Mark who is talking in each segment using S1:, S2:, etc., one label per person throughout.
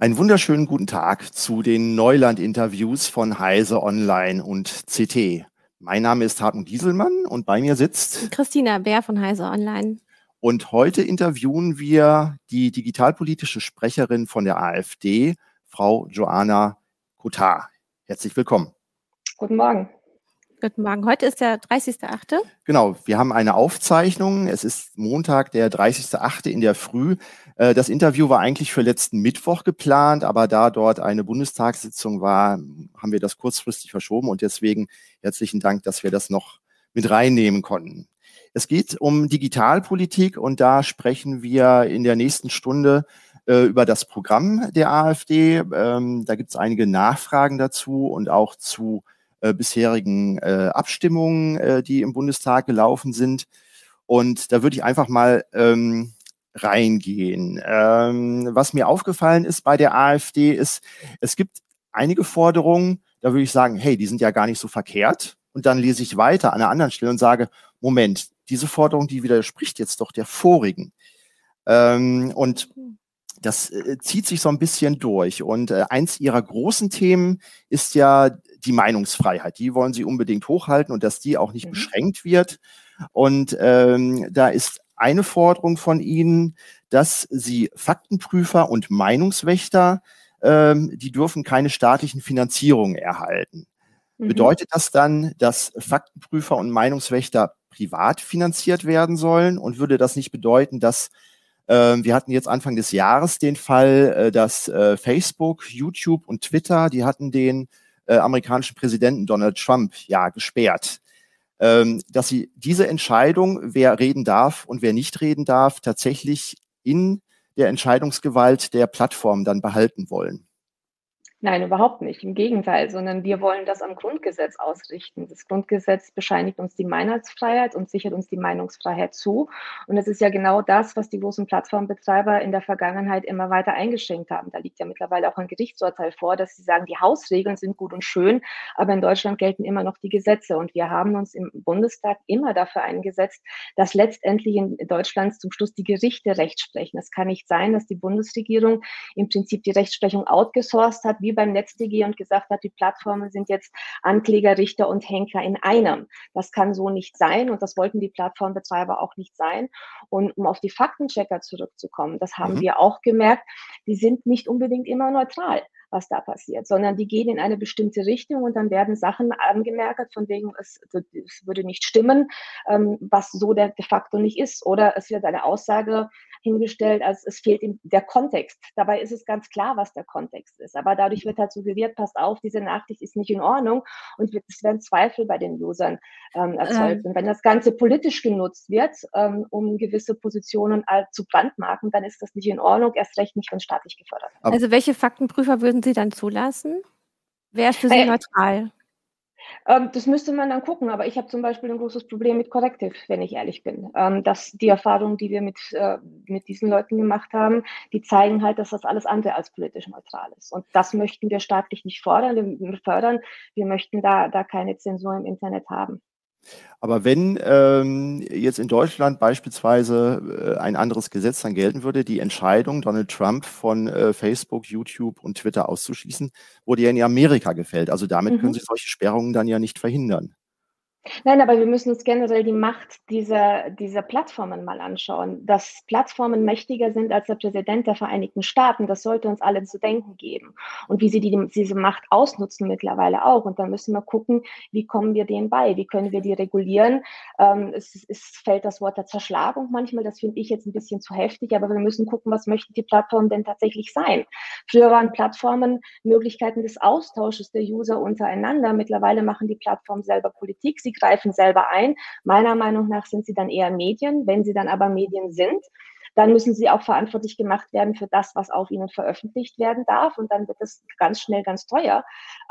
S1: Einen wunderschönen guten Tag zu den Neuland-Interviews von Heise Online und CT. Mein Name ist Hartmut Gieselmann und bei mir sitzt
S2: Christina Bär von Heise Online.
S1: Und heute interviewen wir die digitalpolitische Sprecherin von der AfD, Frau Joanna Kutar. Herzlich willkommen.
S3: Guten Morgen.
S2: Guten Morgen. Heute ist der 30.8.
S1: Genau, wir haben eine Aufzeichnung. Es ist Montag, der 30.8. in der Früh. Äh, das Interview war eigentlich für letzten Mittwoch geplant, aber da dort eine Bundestagssitzung war, haben wir das kurzfristig verschoben und deswegen herzlichen Dank, dass wir das noch mit reinnehmen konnten. Es geht um Digitalpolitik und da sprechen wir in der nächsten Stunde äh, über das Programm der AfD. Ähm, da gibt es einige Nachfragen dazu und auch zu äh, bisherigen äh, Abstimmungen, äh, die im Bundestag gelaufen sind. Und da würde ich einfach mal ähm, reingehen. Ähm, was mir aufgefallen ist bei der AfD ist, es gibt einige Forderungen, da würde ich sagen, hey, die sind ja gar nicht so verkehrt. Und dann lese ich weiter an einer anderen Stelle und sage, Moment, diese Forderung, die widerspricht jetzt doch der vorigen. Ähm, und das äh, zieht sich so ein bisschen durch. Und äh, eins ihrer großen Themen ist ja die Meinungsfreiheit. Die wollen sie unbedingt hochhalten und dass die auch nicht mhm. beschränkt wird. Und ähm, da ist eine Forderung von ihnen, dass sie Faktenprüfer und Meinungswächter, ähm, die dürfen keine staatlichen Finanzierungen erhalten. Mhm. Bedeutet das dann, dass Faktenprüfer und Meinungswächter privat finanziert werden sollen? Und würde das nicht bedeuten, dass ähm, wir hatten jetzt Anfang des Jahres den Fall, äh, dass äh, Facebook, YouTube und Twitter, die hatten den äh, amerikanischen Präsidenten Donald Trump ja gesperrt. Ähm, dass sie diese Entscheidung, wer reden darf und wer nicht reden darf, tatsächlich in der Entscheidungsgewalt der Plattform dann behalten wollen.
S3: Nein, überhaupt nicht. Im Gegenteil, sondern wir wollen das am Grundgesetz ausrichten. Das Grundgesetz bescheinigt uns die Meinungsfreiheit und sichert uns die Meinungsfreiheit zu. Und es ist ja genau das, was die großen Plattformbetreiber in der Vergangenheit immer weiter eingeschränkt haben. Da liegt ja mittlerweile auch ein Gerichtsurteil vor, dass sie sagen, die Hausregeln sind gut und schön, aber in Deutschland gelten immer noch die Gesetze. Und wir haben uns im Bundestag immer dafür eingesetzt, dass letztendlich in Deutschland zum Schluss die Gerichte Recht sprechen. Es kann nicht sein, dass die Bundesregierung im Prinzip die Rechtsprechung outgesourced hat, wie beim NetzDG und gesagt hat, die Plattformen sind jetzt Ankläger, Richter und Henker in einem. Das kann so nicht sein und das wollten die Plattformbetreiber auch nicht sein. Und um auf die Faktenchecker zurückzukommen, das haben mhm. wir auch gemerkt, die sind nicht unbedingt immer neutral was da passiert, sondern die gehen in eine bestimmte Richtung und dann werden Sachen angemerkt, von wegen es, es würde nicht stimmen, ähm, was so de facto nicht ist. Oder es wird eine Aussage hingestellt, als es fehlt ihm der Kontext. Dabei ist es ganz klar, was der Kontext ist. Aber dadurch wird halt suggeriert, passt auf, diese Nachricht ist nicht in Ordnung und es werden Zweifel bei den Usern ähm, erzeugt. Ähm. Und wenn das Ganze politisch genutzt wird, ähm, um gewisse Positionen zu brandmarken, dann ist das nicht in Ordnung, erst recht nicht, wenn staatlich gefördert
S2: wird. Also welche Faktenprüfer würden Sie dann zulassen? Wer ist für Sie äh, neutral?
S3: Ähm, das müsste man dann gucken, aber ich habe zum Beispiel ein großes Problem mit Corrective, wenn ich ehrlich bin. Ähm, dass die Erfahrungen, die wir mit, äh, mit diesen Leuten gemacht haben, die zeigen halt, dass das alles andere als politisch neutral ist. Und das möchten wir staatlich nicht fordern, wir fördern. Wir möchten da, da keine Zensur im Internet haben.
S1: Aber wenn ähm, jetzt in Deutschland beispielsweise äh, ein anderes Gesetz dann gelten würde, die Entscheidung, Donald Trump von äh, Facebook, YouTube und Twitter auszuschließen, wurde ja in Amerika gefällt. Also damit mhm. können Sie solche Sperrungen dann ja nicht verhindern.
S3: Nein, aber wir müssen uns generell die Macht dieser, dieser Plattformen mal anschauen. Dass Plattformen mächtiger sind als der Präsident der Vereinigten Staaten, das sollte uns allen zu denken geben. Und wie sie die, diese Macht ausnutzen mittlerweile auch. Und da müssen wir gucken, wie kommen wir denen bei? Wie können wir die regulieren? Ähm, es, es fällt das Wort der Zerschlagung manchmal, das finde ich jetzt ein bisschen zu heftig, aber wir müssen gucken, was möchten die Plattformen denn tatsächlich sein? Früher waren Plattformen Möglichkeiten des Austausches der User untereinander. Mittlerweile machen die Plattformen selber Politik. Sie greifen selber ein. Meiner Meinung nach sind sie dann eher Medien. Wenn sie dann aber Medien sind, dann müssen sie auch verantwortlich gemacht werden für das, was auf ihnen veröffentlicht werden darf. Und dann wird es ganz schnell ganz teuer.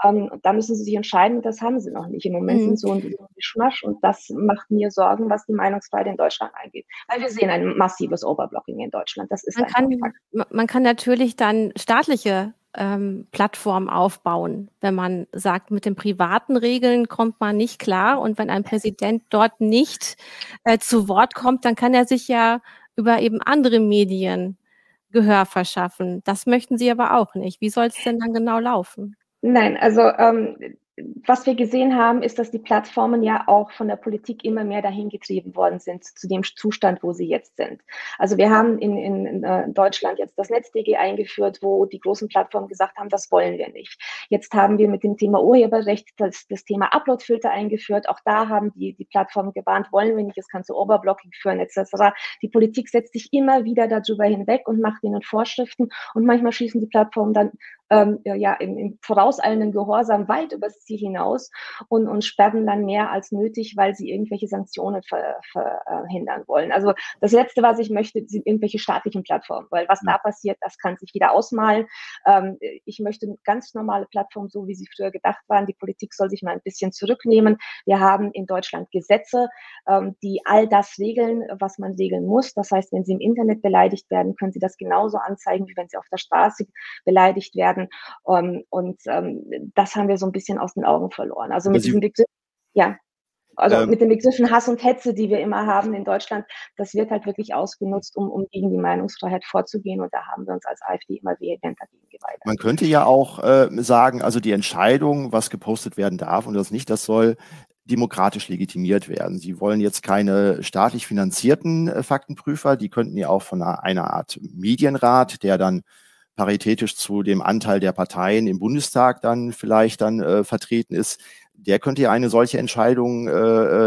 S3: Ähm, da müssen sie sich entscheiden, das haben sie noch nicht. Im Moment mhm. sind so ein Mischmasch und das macht mir Sorgen, was die Meinungsfreiheit in Deutschland angeht. Weil wir sehen ein massives Overblocking in Deutschland. Das ist
S2: man, kann, man kann natürlich dann staatliche ähm, Plattform aufbauen. Wenn man sagt, mit den privaten Regeln kommt man nicht klar und wenn ein Präsident dort nicht äh, zu Wort kommt, dann kann er sich ja über eben andere Medien Gehör verschaffen. Das möchten Sie aber auch nicht. Wie soll es denn dann genau laufen?
S3: Nein, also ähm, was wir gesehen haben, ist, dass die Plattformen ja auch von der Politik immer mehr dahin getrieben worden sind zu dem Zustand, wo sie jetzt sind. Also wir haben in, in, in äh, Deutschland jetzt das NetzDG eingeführt, wo die großen Plattformen gesagt haben, das wollen wir nicht. Jetzt haben wir mit dem Thema Urheberrecht das, das Thema Uploadfilter eingeführt. Auch da haben die, die Plattformen gewarnt, wollen wir nicht, es kann zu Overblocking führen etc. Die Politik setzt sich immer wieder darüber hinweg und macht ihnen Vorschriften und manchmal schießen die Plattformen dann ähm, ja, im, im vorauseilenden Gehorsam weit übers Ziel hinaus und, und sperren dann mehr als nötig, weil sie irgendwelche Sanktionen ver, verhindern wollen. Also das Letzte, was ich möchte, sind irgendwelche staatlichen Plattformen, weil was da passiert, das kann sich jeder ausmalen. Ähm, ich möchte ganz normale Plattformen, so wie sie früher gedacht waren. Die Politik soll sich mal ein bisschen zurücknehmen. Wir haben in Deutschland Gesetze, ähm, die all das regeln, was man regeln muss. Das heißt, wenn Sie im Internet beleidigt werden, können Sie das genauso anzeigen, wie wenn Sie auf der Straße beleidigt werden werden. Ähm, und ähm, das haben wir so ein bisschen aus den Augen verloren. Also mit diesem Begriff, ja. Also ähm, mit den Begriffen Hass und Hetze, die wir immer haben in Deutschland, das wird halt wirklich ausgenutzt, um, um gegen die Meinungsfreiheit vorzugehen. Und da haben wir uns als AfD immer vehement dagegen geweigert.
S1: Man könnte ja auch äh, sagen, also die Entscheidung, was gepostet werden darf und was nicht, das soll demokratisch legitimiert werden. Sie wollen jetzt keine staatlich finanzierten äh, Faktenprüfer, die könnten ja auch von einer, einer Art Medienrat, der dann paritätisch zu dem Anteil der Parteien im Bundestag dann vielleicht dann äh, vertreten ist, der könnte ja eine solche Entscheidung äh,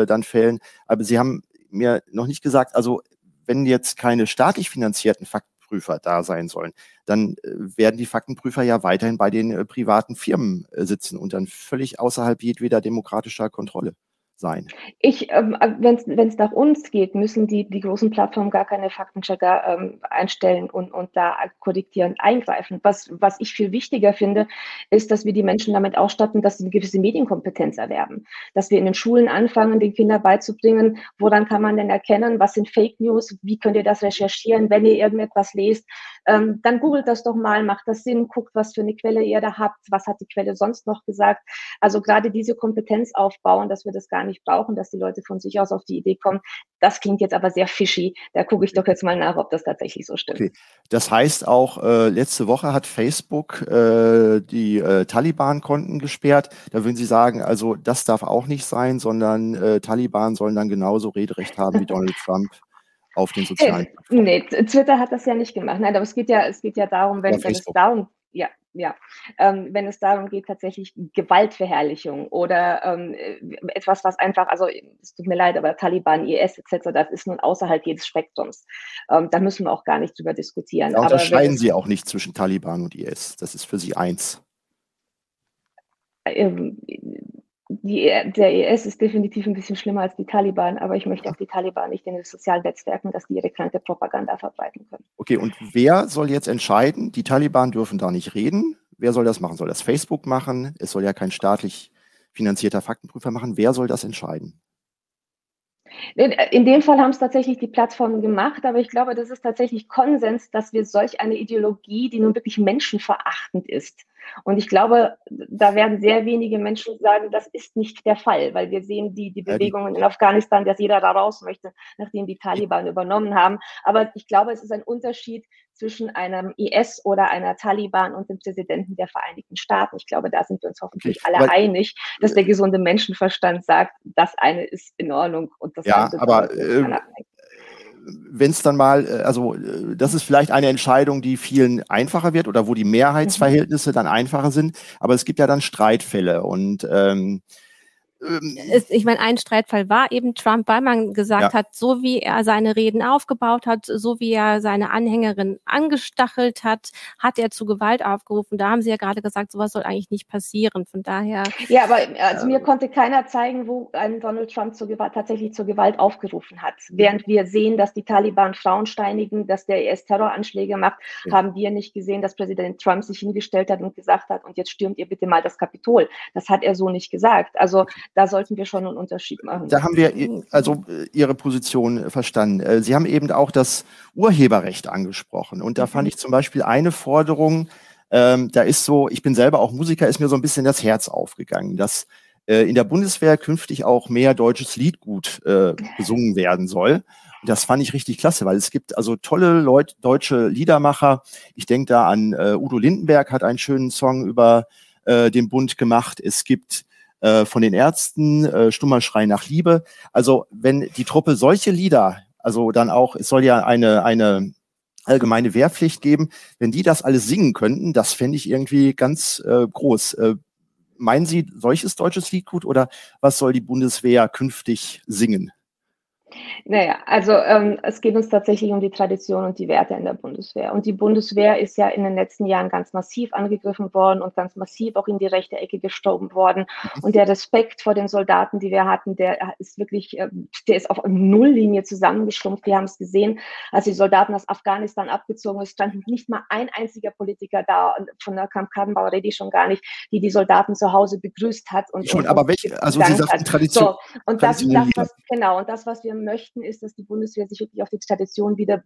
S1: äh, dann fällen. Aber Sie haben mir noch nicht gesagt, also wenn jetzt keine staatlich finanzierten Faktenprüfer da sein sollen, dann äh, werden die Faktenprüfer ja weiterhin bei den äh, privaten Firmen sitzen und dann völlig außerhalb jedweder demokratischer Kontrolle sein.
S3: Ich, ähm, wenn es nach uns geht, müssen die, die großen Plattformen gar keine Faktenchecker ähm, einstellen und, und da korrigieren, eingreifen. Was, was ich viel wichtiger finde, ist, dass wir die Menschen damit ausstatten, dass sie eine gewisse Medienkompetenz erwerben. Dass wir in den Schulen anfangen, den Kindern beizubringen, woran kann man denn erkennen, was sind Fake News, wie könnt ihr das recherchieren, wenn ihr irgendetwas lest, ähm, dann googelt das doch mal, macht das Sinn, guckt, was für eine Quelle ihr da habt, was hat die Quelle sonst noch gesagt. Also gerade diese Kompetenz aufbauen, dass wir das gar nicht brauchen, dass die Leute von sich aus auf die Idee kommen. Das klingt jetzt aber sehr fishy. Da gucke ich doch jetzt mal nach, ob das tatsächlich so stimmt. Okay.
S1: Das heißt auch, äh, letzte Woche hat Facebook äh, die äh, Taliban-Konten gesperrt. Da würden Sie sagen, also das darf auch nicht sein, sondern äh, Taliban sollen dann genauso Rederecht haben wie Donald Trump auf den sozialen
S3: Plattformen. Nee, Twitter hat das ja nicht gemacht. Nein, aber es geht ja, es geht ja darum, wenn, ja, wenn es darum ja, ja. Ähm, wenn es darum geht, tatsächlich Gewaltverherrlichung oder ähm, etwas, was einfach, also es tut mir leid, aber Taliban, IS etc., das ist nun außerhalb jedes Spektrums. Ähm, da müssen wir auch gar nicht drüber diskutieren.
S1: Da unterscheiden Sie auch nicht zwischen Taliban und IS. Das ist für Sie eins.
S3: Die, der IS ist definitiv ein bisschen schlimmer als die Taliban, aber ich möchte auch die Taliban nicht in den sozialen Netzwerken, dass die ihre kranke Propaganda verbreiten können.
S1: Okay, und wer soll jetzt entscheiden? Die Taliban dürfen da nicht reden. Wer soll das machen? Soll das Facebook machen? Es soll ja kein staatlich finanzierter Faktenprüfer machen. Wer soll das entscheiden?
S3: In dem Fall haben es tatsächlich die Plattformen gemacht, aber ich glaube, das ist tatsächlich Konsens, dass wir solch eine Ideologie, die nun wirklich menschenverachtend ist, und ich glaube, da werden sehr wenige Menschen sagen, das ist nicht der Fall, weil wir sehen die, die Bewegungen in Afghanistan, dass jeder da raus möchte, nachdem die Taliban übernommen haben. Aber ich glaube, es ist ein Unterschied zwischen einem IS oder einer Taliban und dem Präsidenten der Vereinigten Staaten. Ich glaube, da sind wir uns hoffentlich okay, alle einig, dass der gesunde Menschenverstand sagt, das eine ist in Ordnung und das
S1: ja, andere aber, äh, wenn es dann mal, äh, also äh, das ist vielleicht eine Entscheidung, die vielen einfacher wird oder wo die Mehrheitsverhältnisse dann einfacher sind, aber es gibt ja dann Streitfälle und ähm,
S2: ähm, ich meine, ein Streitfall war eben Trump, weil man gesagt ja. hat, so wie er seine Reden aufgebaut hat, so wie er seine Anhängerin angestachelt hat, hat er zu Gewalt aufgerufen. Da haben Sie ja gerade gesagt, sowas soll eigentlich nicht passieren. Von daher.
S3: Ja, aber also mir konnte keiner zeigen, wo ein Donald Trump zur Gewalt, tatsächlich zur Gewalt aufgerufen hat. Während wir sehen, dass die Taliban Frauen steinigen, dass der IS Terroranschläge macht, ja. haben wir nicht gesehen, dass Präsident Trump sich hingestellt hat und gesagt hat, und jetzt stürmt ihr bitte mal das Kapitol. Das hat er so nicht gesagt. Also da sollten wir schon einen Unterschied machen.
S1: Da haben wir also äh, Ihre Position verstanden. Äh, Sie haben eben auch das Urheberrecht angesprochen. Und da fand mhm. ich zum Beispiel eine Forderung, ähm, da ist so, ich bin selber auch Musiker, ist mir so ein bisschen das Herz aufgegangen, dass äh, in der Bundeswehr künftig auch mehr deutsches Liedgut äh, gesungen werden soll. Das fand ich richtig klasse, weil es gibt also tolle Leute, deutsche Liedermacher. Ich denke da an äh, Udo Lindenberg hat einen schönen Song über äh, den Bund gemacht. Es gibt äh, von den Ärzten äh, Stummer Schrei nach Liebe. Also wenn die Truppe solche Lieder, also dann auch, es soll ja eine, eine allgemeine Wehrpflicht geben, wenn die das alles singen könnten, das fände ich irgendwie ganz äh, groß. Äh, meinen Sie solches deutsches Lied gut oder was soll die Bundeswehr künftig singen?
S3: Naja, also ähm, es geht uns tatsächlich um die Tradition und die Werte in der Bundeswehr. Und die Bundeswehr ist ja in den letzten Jahren ganz massiv angegriffen worden und ganz massiv auch in die rechte Ecke gestorben worden. Und der Respekt vor den Soldaten, die wir hatten, der ist wirklich, äh, der ist auf Nulllinie zusammengeschrumpft. Wir haben es gesehen, als die Soldaten aus Afghanistan abgezogen sind, stand nicht mal ein einziger Politiker da, von der Kamp Kadenbauer rede ich schon gar nicht, die die Soldaten zu Hause begrüßt hat. Und,
S1: schon,
S3: und,
S1: aber welche, also Sie sagten Tradition. So,
S3: und das, das was, genau, und das, was wir möchten, ist, dass die Bundeswehr sich wirklich auf die Tradition wieder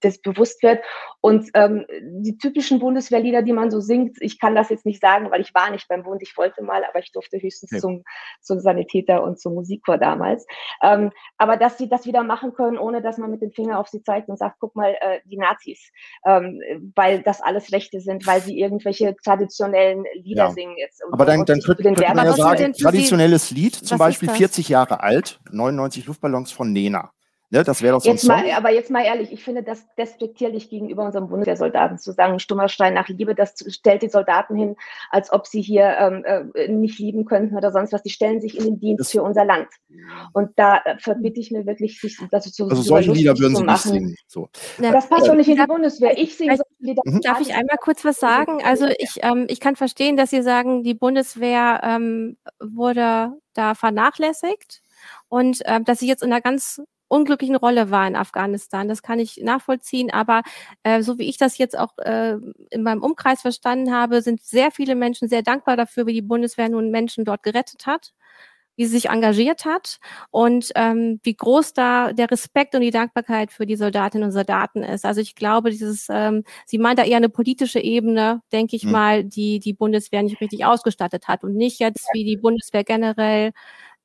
S3: das bewusst wird. Und ähm, die typischen Bundeswehrlieder, die man so singt, ich kann das jetzt nicht sagen, weil ich war nicht beim Bund, ich wollte mal, aber ich durfte höchstens ja. zum, zum Sanitäter und zum Musikchor damals. Ähm, aber dass sie das wieder machen können, ohne dass man mit dem Finger auf sie zeigt und sagt, guck mal, äh, die Nazis, ähm, weil das alles Rechte sind, weil sie irgendwelche traditionellen Lieder ja. singen jetzt.
S1: aber dann, dann könnte, könnte man ja sagen, traditionelles Lied, zum Beispiel 40 Jahre alt, 99 Luftballons von Nena. Ne, das wäre doch so
S3: jetzt mal, Aber jetzt mal ehrlich, ich finde das despektierlich gegenüber unseren Bundeswehrsoldaten zu sagen, Stummerstein nach Liebe, das stellt die Soldaten hin, als ob sie hier ähm, äh, nicht lieben könnten oder sonst was. Die stellen sich in den Dienst das für unser Land. Und da äh, verbitte ich mir wirklich, sich
S1: das zu Also solche Lieder würden sie nicht singen. So.
S3: Das passt doch nicht in die Bundeswehr. Ich singe solche
S2: Lieder. Mhm. Darf ich einmal kurz was sagen? Also ich, ähm, ich kann verstehen, dass Sie sagen, die Bundeswehr ähm, wurde da vernachlässigt und ähm, dass sie jetzt in einer ganz unglücklichen Rolle war in Afghanistan. Das kann ich nachvollziehen. Aber äh, so wie ich das jetzt auch äh, in meinem Umkreis verstanden habe, sind sehr viele Menschen sehr dankbar dafür, wie die Bundeswehr nun Menschen dort gerettet hat wie sie sich engagiert hat und ähm, wie groß da der Respekt und die Dankbarkeit für die Soldatinnen und Soldaten ist. Also ich glaube, dieses, ähm, sie meint da eher eine politische Ebene, denke ich mhm. mal, die die Bundeswehr nicht richtig ausgestattet hat und nicht jetzt wie die Bundeswehr generell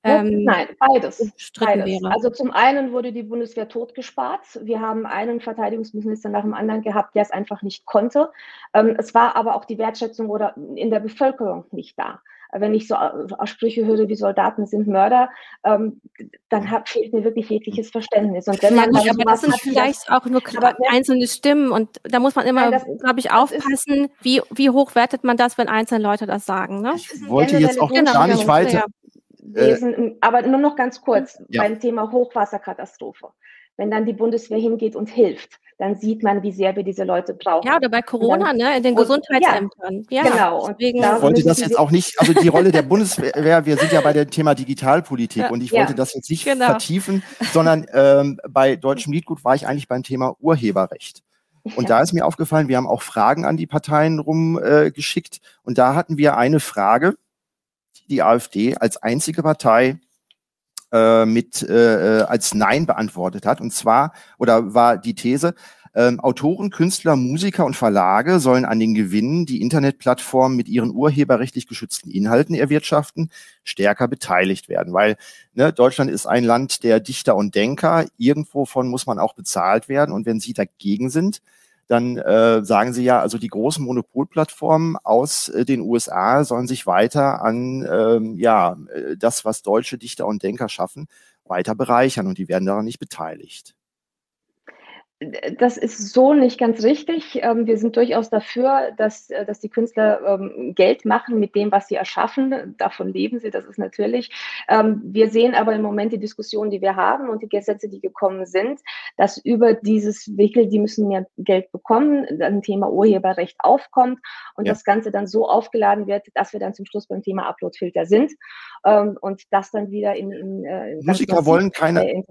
S3: ähm, Nein, beides. beides. Also zum einen wurde die Bundeswehr totgespart. Wir haben einen Verteidigungsminister nach dem anderen gehabt, der es einfach nicht konnte. Ähm, es war aber auch die Wertschätzung oder in der Bevölkerung nicht da. Wenn ich so Aussprüche höre wie Soldaten sind Mörder, ähm, dann hat, fehlt mir wirklich jegliches Verständnis.
S2: Und wenn man ja, aber das sind vielleicht auch nur aber, einzelne Stimmen und da muss man immer, glaube ich, aufpassen, wie, wie hoch wertet man das, wenn einzelne Leute das sagen. Ne?
S1: Ich wollte jetzt auch genau, gar nicht weiter. Ja
S3: Wesen, äh, aber nur noch ganz kurz ja. beim Thema Hochwasserkatastrophe. Wenn dann die Bundeswehr hingeht und hilft, dann sieht man, wie sehr wir diese Leute brauchen.
S2: Ja, oder bei Corona, dann, ne, in den Gesundheitsämtern.
S3: Ja, ja genau.
S1: Und deswegen, ich wollte das jetzt auch nicht, also die Rolle der Bundeswehr, wir sind ja bei dem Thema Digitalpolitik ja, und ich wollte das jetzt nicht genau. vertiefen, sondern ähm, bei Deutschem Liedgut war ich eigentlich beim Thema Urheberrecht. Und da ist mir aufgefallen, wir haben auch Fragen an die Parteien rumgeschickt äh, und da hatten wir eine Frage, die AfD als einzige Partei äh, mit äh, äh, als Nein beantwortet hat. Und zwar, oder war die These, ähm, Autoren, Künstler, Musiker und Verlage sollen an den Gewinnen, die Internetplattformen mit ihren urheberrechtlich geschützten Inhalten erwirtschaften, stärker beteiligt werden. Weil ne, Deutschland ist ein Land der Dichter und Denker. Irgendwovon muss man auch bezahlt werden. Und wenn sie dagegen sind, dann äh, sagen sie ja, also die großen Monopolplattformen aus äh, den USA sollen sich weiter an ähm, ja äh, das, was deutsche Dichter und Denker schaffen, weiter bereichern und die werden daran nicht beteiligt
S3: das ist so nicht ganz richtig. Ähm, wir sind durchaus dafür, dass, äh, dass die Künstler ähm, Geld machen mit dem, was sie erschaffen. Davon leben sie, das ist natürlich. Ähm, wir sehen aber im Moment die Diskussion, die wir haben und die Gesetze, die gekommen sind, dass über dieses Wickel, die müssen mehr Geld bekommen, ein Thema Urheberrecht aufkommt und ja. das Ganze dann so aufgeladen wird, dass wir dann zum Schluss beim Thema Uploadfilter sind und das dann wieder in, in,
S1: äh, in Musiker wollen keine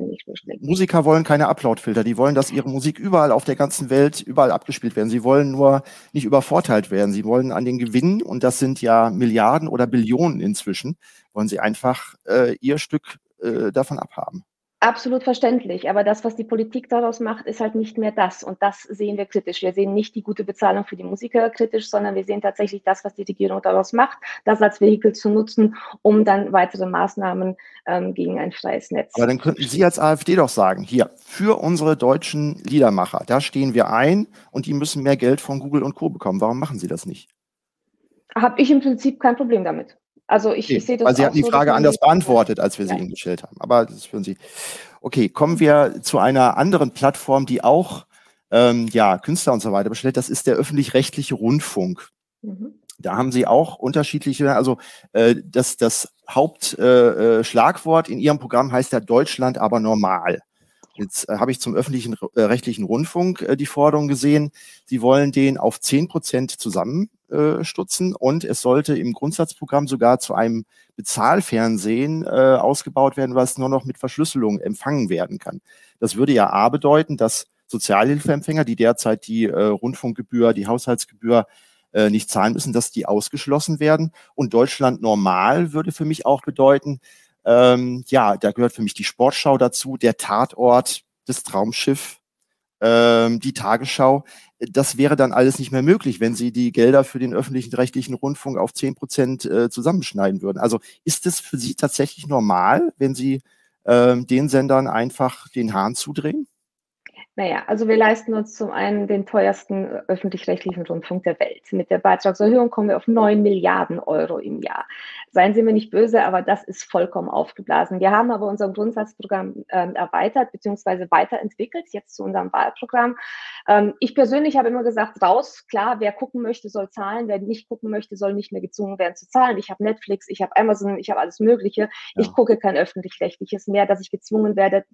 S1: Musiker wollen keine Uploadfilter, die wollen, dass ihre Musik Musik überall auf der ganzen Welt, überall abgespielt werden. Sie wollen nur nicht übervorteilt werden. Sie wollen an den Gewinn, und das sind ja Milliarden oder Billionen inzwischen, wollen sie einfach äh, ihr Stück äh, davon abhaben.
S3: Absolut verständlich, aber das, was die Politik daraus macht, ist halt nicht mehr das. Und das sehen wir kritisch. Wir sehen nicht die gute Bezahlung für die Musiker kritisch, sondern wir sehen tatsächlich das, was die Regierung daraus macht, das als Vehikel zu nutzen, um dann weitere Maßnahmen ähm, gegen ein freies Netz.
S1: Aber dann könnten Sie als AfD doch sagen, hier, für unsere deutschen Liedermacher, da stehen wir ein und die müssen mehr Geld von Google und Co. bekommen. Warum machen Sie das nicht?
S3: Habe ich im Prinzip kein Problem damit. Also ich, okay, ich sehe das.
S1: Weil Sie hatten die Frage anders beantwortet, als wir sie Ihnen gestellt haben. Aber das führen Sie. Okay, kommen wir zu einer anderen Plattform, die auch ähm, ja, Künstler und so weiter bestellt. Das ist der öffentlich-rechtliche Rundfunk. Mhm. Da haben Sie auch unterschiedliche, also äh, das, das Hauptschlagwort äh, äh in Ihrem Programm heißt ja Deutschland aber normal. Jetzt äh, habe ich zum öffentlichen äh, rechtlichen Rundfunk äh, die Forderung gesehen, Sie wollen den auf zehn Prozent zusammenstutzen und es sollte im Grundsatzprogramm sogar zu einem Bezahlfernsehen äh, ausgebaut werden, was nur noch mit Verschlüsselung empfangen werden kann. Das würde ja A bedeuten, dass Sozialhilfeempfänger, die derzeit die äh, Rundfunkgebühr, die Haushaltsgebühr äh, nicht zahlen müssen, dass die ausgeschlossen werden. Und Deutschland normal würde für mich auch bedeuten, ähm, ja, da gehört für mich die Sportschau dazu, der Tatort, das Traumschiff, ähm, die Tagesschau. Das wäre dann alles nicht mehr möglich, wenn Sie die Gelder für den öffentlichen rechtlichen Rundfunk auf zehn Prozent äh, zusammenschneiden würden. Also ist es für Sie tatsächlich normal, wenn Sie ähm, den Sendern einfach den Hahn zudrehen?
S3: Naja, also wir leisten uns zum einen den teuersten öffentlich-rechtlichen Rundfunk der Welt. Mit der Beitragserhöhung kommen wir auf 9 Milliarden Euro im Jahr. Seien Sie mir nicht böse, aber das ist vollkommen aufgeblasen. Wir haben aber unser Grundsatzprogramm äh, erweitert bzw. weiterentwickelt, jetzt zu unserem Wahlprogramm. Ähm, ich persönlich habe immer gesagt, raus, klar, wer gucken möchte, soll zahlen, wer nicht gucken möchte, soll nicht mehr gezwungen werden zu zahlen. Ich habe Netflix, ich habe Amazon, ich habe alles Mögliche. Ja. Ich gucke kein öffentlich-rechtliches mehr, dass ich gezwungen werde,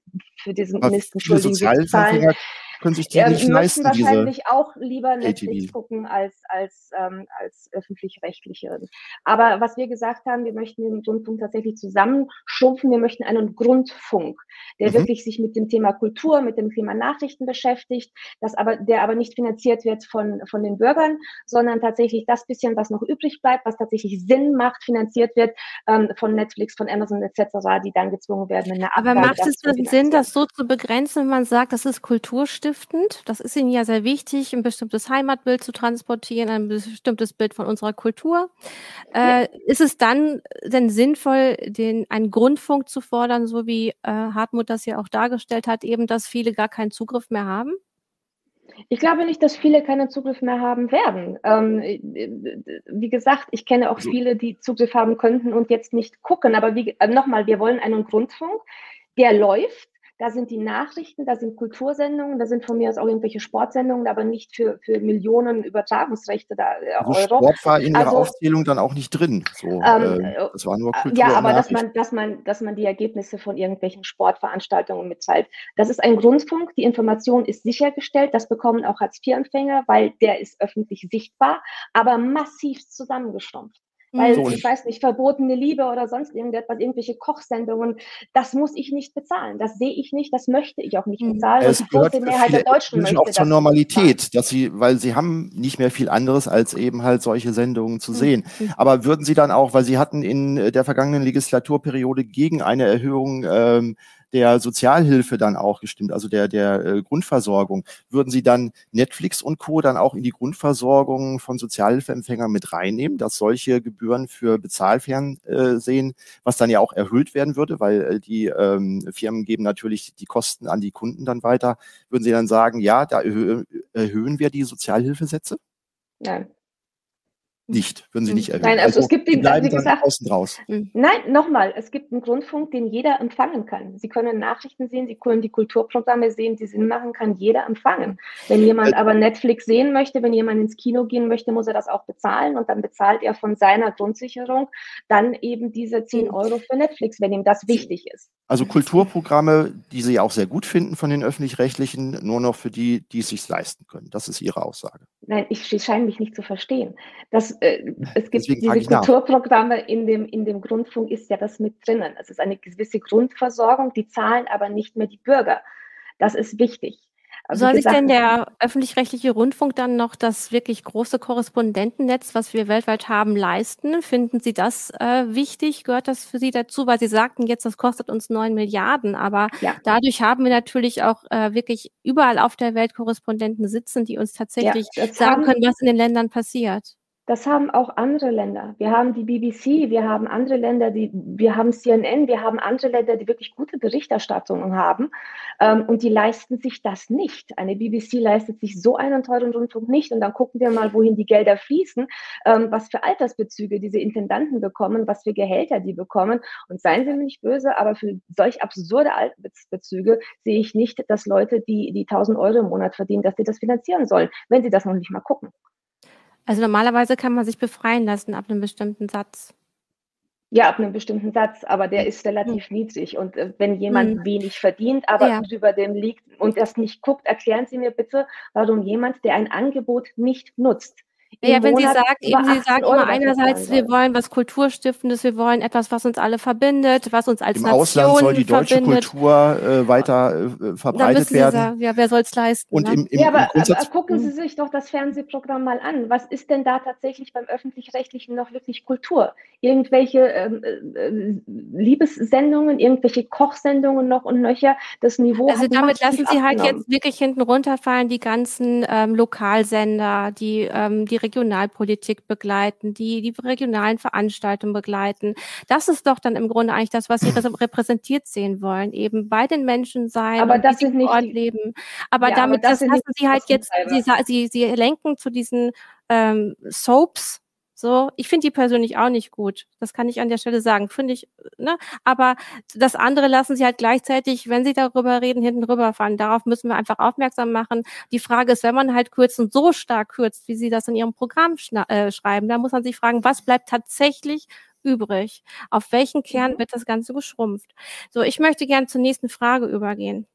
S3: für diesen Mist, zu zahlen
S1: können sich die ja, nicht leisten.
S3: wahrscheinlich auch lieber Netflix ATV. gucken als, als, ähm, als öffentlich-rechtliche. Aber was wir gesagt haben, wir möchten den Rundfunk tatsächlich zusammenschrumpfen. Wir möchten einen Grundfunk, der mhm. wirklich sich mit dem Thema Kultur, mit dem Thema Nachrichten beschäftigt, das aber, der aber nicht finanziert wird von, von den Bürgern, sondern tatsächlich das bisschen, was noch übrig bleibt, was tatsächlich Sinn macht, finanziert wird ähm, von Netflix, von Amazon etc., die dann gezwungen werden.
S2: In aber macht es Sinn, das so zu begrenzen, wenn man sagt, das ist Kulturstil? Sinnstiftend. Das ist Ihnen ja sehr wichtig, ein bestimmtes Heimatbild zu transportieren, ein bestimmtes Bild von unserer Kultur. Äh, ist es dann denn sinnvoll, den, einen Grundfunk zu fordern, so wie äh, Hartmut das ja auch dargestellt hat, eben, dass viele gar keinen Zugriff mehr haben?
S3: Ich glaube nicht, dass viele keinen Zugriff mehr haben werden. Ähm, wie gesagt, ich kenne auch viele, die Zugriff haben könnten und jetzt nicht gucken. Aber wie, äh, nochmal, wir wollen einen Grundfunk, der läuft, da sind die Nachrichten, da sind Kultursendungen, da sind von mir aus auch irgendwelche Sportsendungen, aber nicht für, für Millionen Übertragungsrechte da
S1: äh, also Euro. Sport war in also, Ihrer Aufzählung dann auch nicht drin. So, ähm, äh,
S3: das war nur Kultur. Ja, aber dass man, dass man, dass man die Ergebnisse von irgendwelchen Sportveranstaltungen mitteilt. Das ist ein Grundfunk. Die Information ist sichergestellt. Das bekommen auch Hartz-IV-Empfänger, weil der ist öffentlich sichtbar, aber massiv zusammengeschrumpft. Weil, so ich weiß nicht, verbotene Liebe oder sonst irgendetwas, irgendwelche Kochsendungen, das muss ich nicht bezahlen. Das sehe ich nicht, das möchte ich auch nicht hm. bezahlen.
S1: Es und die große Mehrheit der Deutschen möchte auch zur Normalität, dass sie, weil sie haben nicht mehr viel anderes, als eben halt solche Sendungen zu hm. sehen. Mhm. Aber würden Sie dann auch, weil Sie hatten in der vergangenen Legislaturperiode gegen eine Erhöhung ähm, der Sozialhilfe dann auch gestimmt, also der, der äh, Grundversorgung. Würden Sie dann Netflix und Co. dann auch in die Grundversorgung von Sozialhilfeempfängern mit reinnehmen, dass solche Gebühren für Bezahlfernsehen, was dann ja auch erhöht werden würde, weil äh, die ähm, Firmen geben natürlich die Kosten an die Kunden dann weiter. Würden Sie dann sagen, ja, da erhö erhöhen wir die Sozialhilfesätze?
S3: Nein
S1: nicht, würden Sie nicht erhöhen.
S3: Nein, also, also es gibt den,
S1: wie gesagt, außen raus.
S3: Hm. Nein, nochmal, es gibt einen Grundfunk, den jeder empfangen kann. Sie können Nachrichten sehen, Sie können die Kulturprogramme sehen, die Sinn machen, kann jeder empfangen. Wenn jemand äh, aber Netflix sehen möchte, wenn jemand ins Kino gehen möchte, muss er das auch bezahlen und dann bezahlt er von seiner Grundsicherung dann eben diese 10 hm. Euro für Netflix, wenn ihm das wichtig ist.
S1: Also Kulturprogramme, die Sie auch sehr gut finden von den öffentlich-rechtlichen, nur noch für die, die es sich leisten können. Das ist Ihre Aussage.
S3: Nein, ich scheine mich nicht zu verstehen. Das, äh, es gibt Deswegen diese Kulturprogramme in dem, in dem Grundfunk ist ja das mit drinnen. Es ist eine gewisse Grundversorgung, die zahlen aber nicht mehr die Bürger. Das ist wichtig.
S2: Also Soll sich denn der öffentlich-rechtliche Rundfunk dann noch das wirklich große Korrespondentennetz, was wir weltweit haben, leisten? Finden Sie das äh, wichtig? Gehört das für Sie dazu? Weil Sie sagten jetzt, das kostet uns neun Milliarden, aber ja. dadurch haben wir natürlich auch äh, wirklich überall auf der Welt Korrespondenten sitzen, die uns tatsächlich ja, sagen können, was in den Ländern passiert.
S3: Das haben auch andere Länder. Wir haben die BBC, wir haben andere Länder, die, wir haben CNN, wir haben andere Länder, die wirklich gute Berichterstattungen haben. Ähm, und die leisten sich das nicht. Eine BBC leistet sich so einen teuren Rundfunk nicht. Und dann gucken wir mal, wohin die Gelder fließen, ähm, was für Altersbezüge diese Intendanten bekommen, was für Gehälter die bekommen. Und seien Sie mir nicht böse, aber für solch absurde Altersbezüge sehe ich nicht, dass Leute, die, die 1000 Euro im Monat verdienen, dass sie das finanzieren sollen, wenn sie das noch nicht mal gucken.
S2: Also normalerweise kann man sich befreien lassen ab einem bestimmten Satz.
S3: Ja, ab einem bestimmten Satz, aber der ist relativ mhm. niedrig. Und äh, wenn jemand mhm. wenig verdient, aber ja. über dem liegt und das nicht guckt, erklären Sie mir bitte, warum jemand, der ein Angebot nicht nutzt,
S2: ja, wenn Monat sie sagt, eben sie sagt immer einerseits, wir wollen was Kulturstiftendes, wir wollen etwas, was uns alle verbindet, was uns als
S1: Im
S2: Nation
S1: Ausland soll die deutsche verbindet. Kultur äh, weiter äh, verbreitet werden.
S2: Sagen, ja, wer soll es leisten?
S3: Und ne? im, im, ja, aber, im aber, gucken Sie sich doch das Fernsehprogramm mal an. Was ist denn da tatsächlich beim öffentlich-rechtlichen noch wirklich Kultur? Irgendwelche ähm, äh, Liebessendungen, irgendwelche Kochsendungen noch und nöcher. Das Niveau.
S2: Also damit lassen Sie halt jetzt wirklich hinten runterfallen die ganzen ähm, Lokalsender, die ähm, die Regionalpolitik begleiten, die die regionalen Veranstaltungen begleiten. Das ist doch dann im Grunde eigentlich das, was Sie repräsentiert sehen wollen, eben bei den Menschen sein,
S3: aber das
S2: ist
S3: nicht
S2: Ort die, leben. Aber ja, damit, aber das, das lassen Sie halt jetzt, Sie, Sie, Sie lenken zu diesen ähm, Soaps, so, ich finde die persönlich auch nicht gut. Das kann ich an der Stelle sagen. Finde ich, ne? Aber das andere lassen sie halt gleichzeitig, wenn sie darüber reden, hinten rüberfahren. Darauf müssen wir einfach aufmerksam machen. Die Frage ist, wenn man halt kürzt und so stark kürzt, wie sie das in ihrem Programm äh, schreiben, dann muss man sich fragen, was bleibt tatsächlich übrig? Auf welchen Kern mhm. wird das Ganze geschrumpft? So, ich möchte gerne zur nächsten Frage übergehen.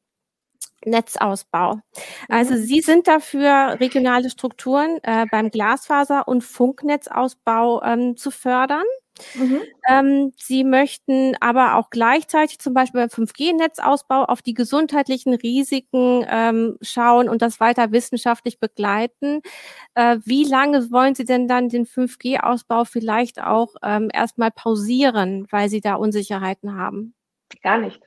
S2: Netzausbau. Also mhm. Sie sind dafür, regionale Strukturen äh, beim Glasfaser- und Funknetzausbau ähm, zu fördern. Mhm. Ähm, Sie möchten aber auch gleichzeitig zum Beispiel beim 5G-Netzausbau auf die gesundheitlichen Risiken ähm, schauen und das weiter wissenschaftlich begleiten. Äh, wie lange wollen Sie denn dann den 5G-Ausbau vielleicht auch ähm, erstmal pausieren, weil Sie da Unsicherheiten haben?
S3: Gar nicht.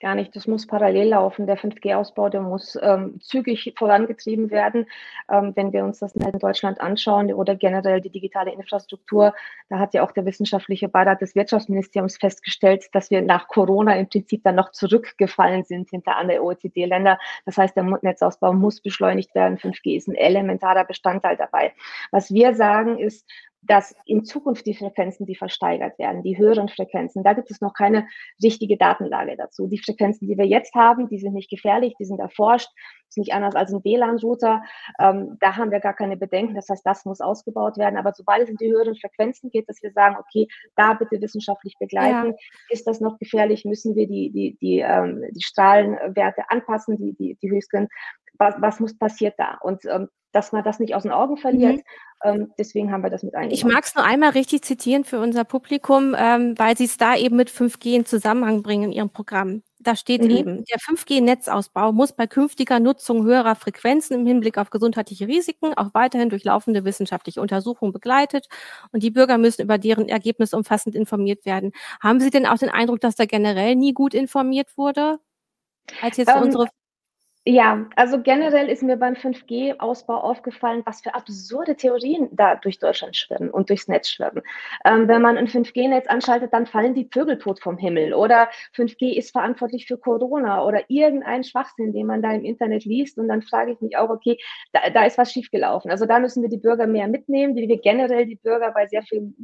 S3: Gar nicht, das muss parallel laufen. Der 5G-Ausbau, der muss ähm, zügig vorangetrieben werden. Ähm, wenn wir uns das in Deutschland anschauen oder generell die digitale Infrastruktur, da hat ja auch der wissenschaftliche Beirat des Wirtschaftsministeriums festgestellt, dass wir nach Corona im Prinzip dann noch zurückgefallen sind hinter andere OECD-Länder. Das heißt, der Netzausbau muss beschleunigt werden. 5G ist ein elementarer Bestandteil dabei. Was wir sagen ist, dass in Zukunft die Frequenzen, die versteigert werden, die höheren Frequenzen, da gibt es noch keine richtige Datenlage dazu. Die Frequenzen, die wir jetzt haben, die sind nicht gefährlich, die sind erforscht, ist nicht anders als ein WLAN-Router. Ähm, da haben wir gar keine Bedenken. Das heißt, das muss ausgebaut werden. Aber sobald es in die höheren Frequenzen geht, dass wir sagen, okay, da bitte wissenschaftlich begleiten, ja. ist das noch gefährlich, müssen wir die, die, die, ähm, die Strahlenwerte anpassen, die, die, die höchsten. Was, was muss passiert da? Und ähm, dass man das nicht aus den Augen verliert. Mhm. Ähm, deswegen haben wir das mit eingebaut.
S2: Ich mag es nur einmal richtig zitieren für unser Publikum, ähm, weil Sie es da eben mit 5G in Zusammenhang bringen in Ihrem Programm. Da steht mhm. eben, der 5G-Netzausbau muss bei künftiger Nutzung höherer Frequenzen im Hinblick auf gesundheitliche Risiken auch weiterhin durch laufende wissenschaftliche Untersuchungen begleitet und die Bürger müssen über deren Ergebnisse umfassend informiert werden. Haben Sie denn auch den Eindruck, dass da generell nie gut informiert wurde? Als jetzt ähm, unsere
S3: ja, also generell ist mir beim 5G-Ausbau aufgefallen, was für absurde Theorien da durch Deutschland schwirren und durchs Netz schwirren. Ähm, wenn man ein 5G-Netz anschaltet, dann fallen die Vögel tot vom Himmel oder 5G ist verantwortlich für Corona oder irgendein Schwachsinn, den man da im Internet liest. Und dann frage ich mich auch, okay, da, da ist was schiefgelaufen. Also da müssen wir die Bürger mehr mitnehmen, wie wir generell die Bürger bei sehr vielen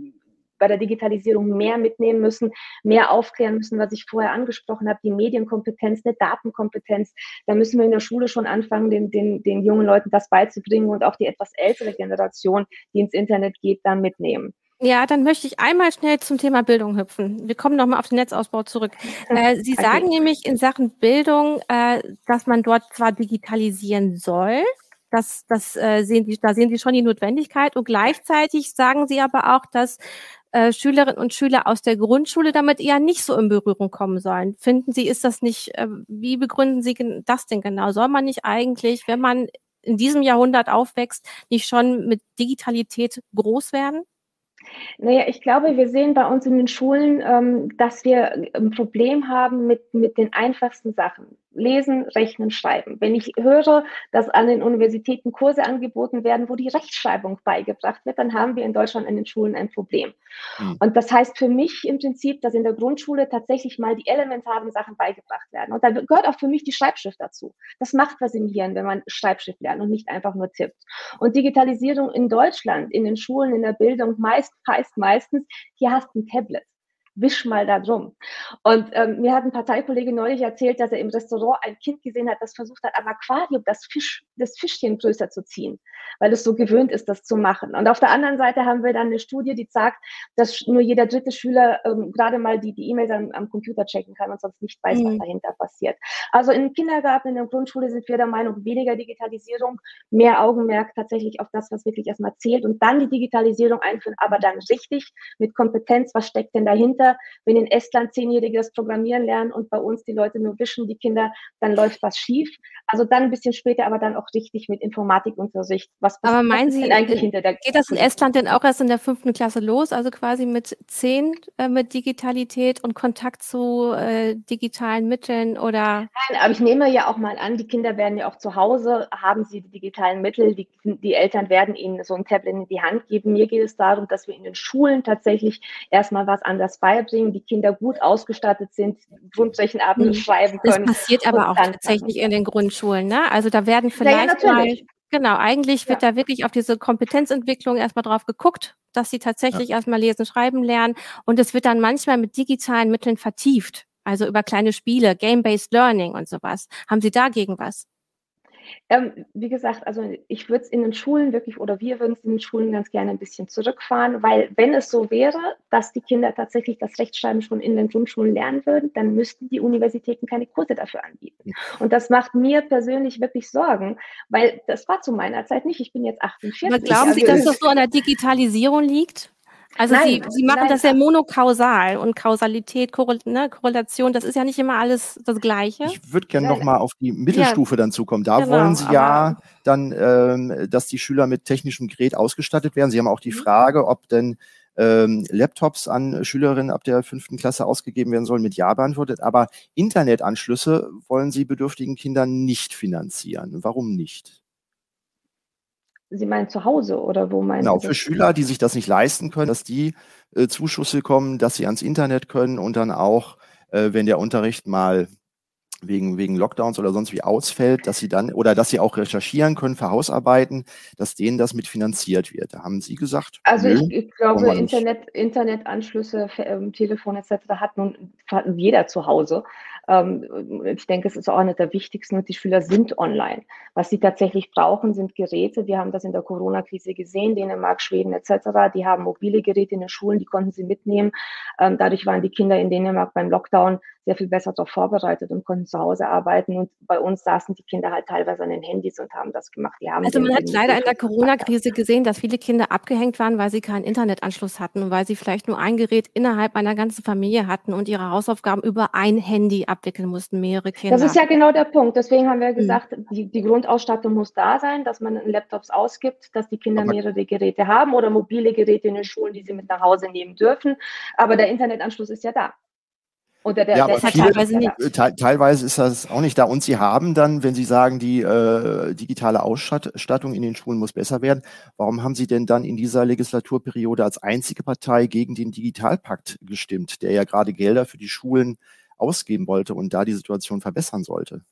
S3: bei der Digitalisierung mehr mitnehmen müssen, mehr aufklären müssen, was ich vorher angesprochen habe, die Medienkompetenz, eine Datenkompetenz. Da müssen wir in der Schule schon anfangen, den, den, den jungen Leuten das beizubringen und auch die etwas ältere Generation, die ins Internet geht, da mitnehmen.
S2: Ja, dann möchte ich einmal schnell zum Thema Bildung hüpfen. Wir kommen nochmal auf den Netzausbau zurück. Äh, Sie okay. sagen nämlich in Sachen Bildung, äh, dass man dort zwar digitalisieren soll, das, das äh, sehen Sie, da sehen Sie schon die Notwendigkeit. Und gleichzeitig sagen Sie aber auch, dass äh, Schülerinnen und Schüler aus der Grundschule damit eher nicht so in Berührung kommen sollen. Finden Sie, ist das nicht, äh, wie begründen Sie das denn genau? Soll man nicht eigentlich, wenn man in diesem Jahrhundert aufwächst, nicht schon mit Digitalität groß werden?
S3: Naja, ich glaube, wir sehen bei uns in den Schulen, ähm, dass wir ein Problem haben mit, mit den einfachsten Sachen. Lesen, Rechnen, Schreiben. Wenn ich höre, dass an den Universitäten Kurse angeboten werden, wo die Rechtschreibung beigebracht wird, dann haben wir in Deutschland in den Schulen ein Problem. Mhm. Und das heißt für mich im Prinzip, dass in der Grundschule tatsächlich mal die elementaren Sachen beigebracht werden. Und da gehört auch für mich die Schreibschrift dazu. Das macht was im Hirn, wenn man Schreibschrift lernt und nicht einfach nur tippt. Und Digitalisierung in Deutschland, in den Schulen, in der Bildung meist heißt meistens, hier hast du ein Tablet wisch mal da drum. Und ähm, mir hat ein Parteikollege neulich erzählt, dass er im Restaurant ein Kind gesehen hat, das versucht hat, am Aquarium das, Fisch, das Fischchen größer zu ziehen, weil es so gewöhnt ist, das zu machen. Und auf der anderen Seite haben wir dann eine Studie, die sagt, dass nur jeder dritte Schüler ähm, gerade mal die E-Mails am, am, Computer checken kann und sonst nicht weiß, mhm. was dahinter passiert. Also im Kindergarten, in der Grundschule sind wir der Meinung, weniger Digitalisierung, mehr Augenmerk tatsächlich auf das, was wirklich erstmal zählt und dann die Digitalisierung einführen, aber dann richtig mit Kompetenz, was steckt denn dahinter? Kinder, wenn in Estland Zehnjährige das Programmieren lernen und bei uns die Leute nur wischen, die Kinder, dann läuft was schief. Also dann ein bisschen später, aber dann auch richtig mit Informatikunterricht.
S2: Was, aber meinen Sie, eigentlich hinter der geht das in Estland denn auch erst in der fünften Klasse los, also quasi mit zehn äh, mit Digitalität und Kontakt zu äh, digitalen Mitteln oder?
S3: Nein, aber ich nehme ja auch mal an, die Kinder werden ja auch zu Hause, haben sie die digitalen Mittel, die, die Eltern werden ihnen so ein Tablet in die Hand geben. Mir geht es darum, dass wir in den Schulen tatsächlich erstmal was anders bei beibringen, die Kinder gut ausgestattet sind, Grundrechenabende mhm. schreiben können.
S2: Das passiert aber auch tatsächlich in den Grundschulen, ne? Also da werden vielleicht ja, mal Genau, eigentlich wird ja. da wirklich auf diese Kompetenzentwicklung erstmal drauf geguckt, dass sie tatsächlich ja. erstmal lesen, schreiben lernen. Und es wird dann manchmal mit digitalen Mitteln vertieft. Also über kleine Spiele, Game-Based Learning und sowas. Haben Sie dagegen was?
S3: Ähm, wie gesagt, also ich würde es in den Schulen wirklich oder wir würden es in den Schulen ganz gerne ein bisschen zurückfahren, weil wenn es so wäre, dass die Kinder tatsächlich das Rechtschreiben schon in den Grundschulen lernen würden, dann müssten die Universitäten keine Kurse dafür anbieten. Und das macht mir persönlich wirklich Sorgen, weil das war zu meiner Zeit nicht. Ich bin jetzt 48.
S2: Aber glauben Sie, also dass das so an der Digitalisierung liegt? Also nein, Sie, Sie machen nein, das ja monokausal und Kausalität, Korrel ne, Korrelation, das ist ja nicht immer alles das Gleiche.
S1: Ich würde gerne nochmal auf die Mittelstufe ja, dann zukommen. Da genau, wollen Sie ja dann, ähm, dass die Schüler mit technischem Gerät ausgestattet werden. Sie haben auch die mhm. Frage, ob denn ähm, Laptops an Schülerinnen ab der fünften Klasse ausgegeben werden sollen, mit Ja beantwortet. Aber Internetanschlüsse wollen Sie bedürftigen Kindern nicht finanzieren. Warum nicht?
S3: Sie meinen zu Hause oder wo meinen
S1: Genau, für Schüler, die sich das nicht leisten können, dass die äh, Zuschüsse kommen, dass sie ans Internet können und dann auch, äh, wenn der Unterricht mal wegen, wegen Lockdowns oder sonst wie ausfällt, dass sie dann oder dass sie auch recherchieren können für Hausarbeiten, dass denen das mitfinanziert wird. Da haben Sie gesagt.
S3: Also nö, ich, ich glaube, Internet, Internetanschlüsse, ähm, Telefon etc. hat nun hat jeder zu Hause. Ähm, ich denke, es ist auch einer der wichtigsten und die Schüler sind online. Was sie tatsächlich brauchen, sind Geräte. Wir haben das in der Corona-Krise gesehen, Dänemark, Schweden etc. Die haben mobile Geräte in den Schulen, die konnten sie mitnehmen. Ähm, dadurch waren die Kinder in Dänemark beim Lockdown sehr viel besser darauf vorbereitet und konnten zu Hause arbeiten. Und bei uns saßen die Kinder halt teilweise an den Handys und haben das gemacht. Die haben
S2: also man hat leider in der Corona-Krise gesehen, dass viele Kinder abgehängt waren, weil sie keinen Internetanschluss hatten und weil sie vielleicht nur ein Gerät innerhalb einer ganzen Familie hatten und ihre Hausaufgaben über ein Handy abwickeln mussten, mehrere Kinder.
S3: Das ist ja genau der Punkt. Deswegen haben wir hm. gesagt, mhm. die, die, Grundausstattung muss da sein, dass man Laptops ausgibt, dass die Kinder Aber mehrere Geräte haben oder mobile Geräte in den Schulen, die sie mit nach Hause nehmen dürfen. Aber der Internetanschluss ist ja da.
S1: Oder der, ja, der aber viele, teilweise nicht. Te teilweise ist das auch nicht da. Und Sie haben dann, wenn Sie sagen, die äh, digitale Ausstattung in den Schulen muss besser werden, warum haben Sie denn dann in dieser Legislaturperiode als einzige Partei gegen den Digitalpakt gestimmt, der ja gerade Gelder für die Schulen ausgeben wollte und da die Situation verbessern sollte?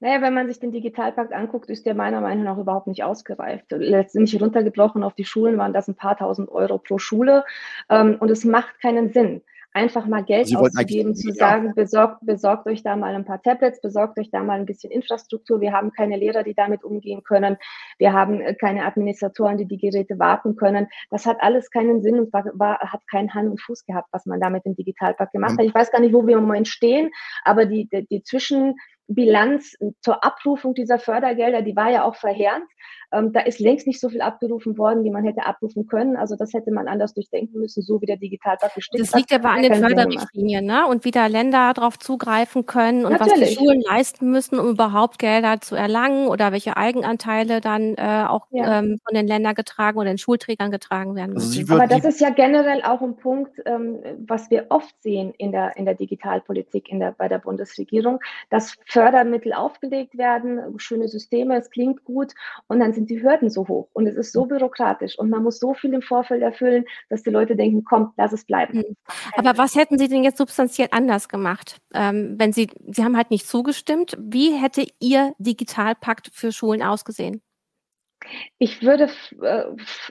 S3: Naja, wenn man sich den Digitalpakt anguckt, ist der meiner Meinung nach überhaupt nicht ausgereift. Letztendlich runtergebrochen auf die Schulen waren das ein paar tausend Euro pro Schule ähm, und es macht keinen Sinn einfach mal Geld Sie auszugeben, zu sagen, besorgt, besorgt euch da mal ein paar Tablets, besorgt euch da mal ein bisschen Infrastruktur. Wir haben keine Lehrer, die damit umgehen können. Wir haben äh, keine Administratoren, die die Geräte warten können. Das hat alles keinen Sinn und war, war, hat keinen Hand und Fuß gehabt, was man damit im Digitalpakt gemacht mhm. hat. Ich weiß gar nicht, wo wir im Moment stehen, aber die, die, die Zwischen, Bilanz zur Abrufung dieser Fördergelder, die war ja auch verheerend. Ähm, da ist längst nicht so viel abgerufen worden, wie man hätte abrufen können. Also das hätte man anders durchdenken müssen, so wie der Digitalpakt
S2: bestimmt Das liegt aber an den Förderrichtlinien, ne? Und wie da Länder darauf zugreifen können und Natürlich. was die Schulen leisten müssen, um überhaupt Gelder zu erlangen oder welche Eigenanteile dann äh, auch ja. ähm, von den Ländern getragen oder den Schulträgern getragen werden
S3: also müssen. Also aber das ist ja generell auch ein Punkt, ähm, was wir oft sehen in der, in der Digitalpolitik in der, bei der Bundesregierung, dass Fördermittel aufgelegt werden, schöne Systeme, es klingt gut und dann sind die Hürden so hoch und es ist so bürokratisch und man muss so viel im Vorfeld erfüllen, dass die Leute denken, komm, lass es bleiben. Hm.
S2: Aber was hätten Sie denn jetzt substanziell anders gemacht? Ähm, wenn Sie, Sie haben halt nicht zugestimmt, wie hätte Ihr Digitalpakt für Schulen ausgesehen?
S3: Ich würde äh,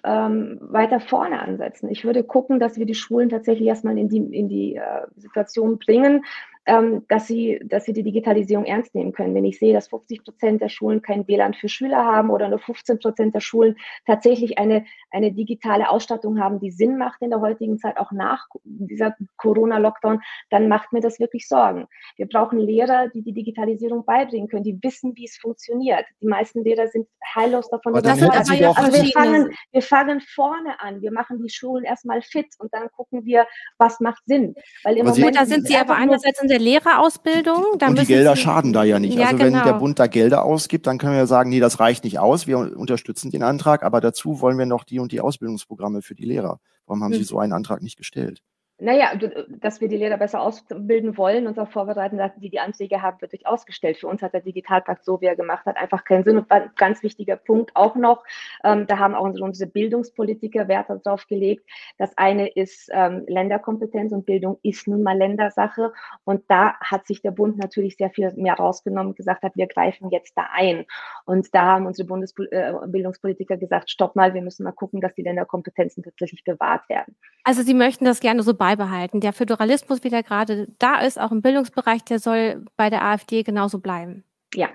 S3: ähm, weiter vorne ansetzen. Ich würde gucken, dass wir die Schulen tatsächlich erstmal in die, in die äh, Situation bringen, ähm, dass, sie, dass sie die Digitalisierung ernst nehmen können. Wenn ich sehe, dass 50 Prozent der Schulen kein WLAN für Schüler haben oder nur 15 Prozent der Schulen tatsächlich eine, eine digitale Ausstattung haben, die Sinn macht in der heutigen Zeit, auch nach dieser Corona-Lockdown, dann macht mir das wirklich Sorgen. Wir brauchen Lehrer, die die Digitalisierung beibringen können, die wissen, wie es funktioniert. Die meisten Lehrer sind heillos davon.
S1: Aber das also wir,
S3: fangen, wir fangen vorne an. Wir machen die Schulen erstmal fit und dann gucken wir, was macht Sinn.
S2: Weil im Moment da sind sie aber einerseits in der Lehrerausbildung.
S1: Da und die Gelder Sie, schaden da ja nicht. Ja, also wenn genau. der Bund da Gelder ausgibt, dann können wir ja sagen, nee, das reicht nicht aus. Wir unterstützen den Antrag, aber dazu wollen wir noch die und die Ausbildungsprogramme für die Lehrer. Warum haben hm. Sie so einen Antrag nicht gestellt?
S3: Naja, dass wir die Lehrer besser ausbilden wollen und auch vorbereiten, dass die die Anträge haben, wird durchaus gestellt. Für uns hat der Digitalpakt, so wie er gemacht hat, einfach keinen Sinn. Und ein ganz wichtiger Punkt auch noch, ähm, da haben auch unsere, Bildungspolitiker Wert darauf gelegt. Das eine ist ähm, Länderkompetenz und Bildung ist nun mal Ländersache. Und da hat sich der Bund natürlich sehr viel mehr rausgenommen und gesagt hat, wir greifen jetzt da ein. Und da haben unsere Bundesbildungspolitiker äh, gesagt, stopp mal, wir müssen mal gucken, dass die Länderkompetenzen tatsächlich bewahrt werden.
S2: Also Sie möchten das gerne so beibehalten. Der Föderalismus, wie der gerade da ist, auch im Bildungsbereich, der soll bei der AfD genauso bleiben.
S3: Ja.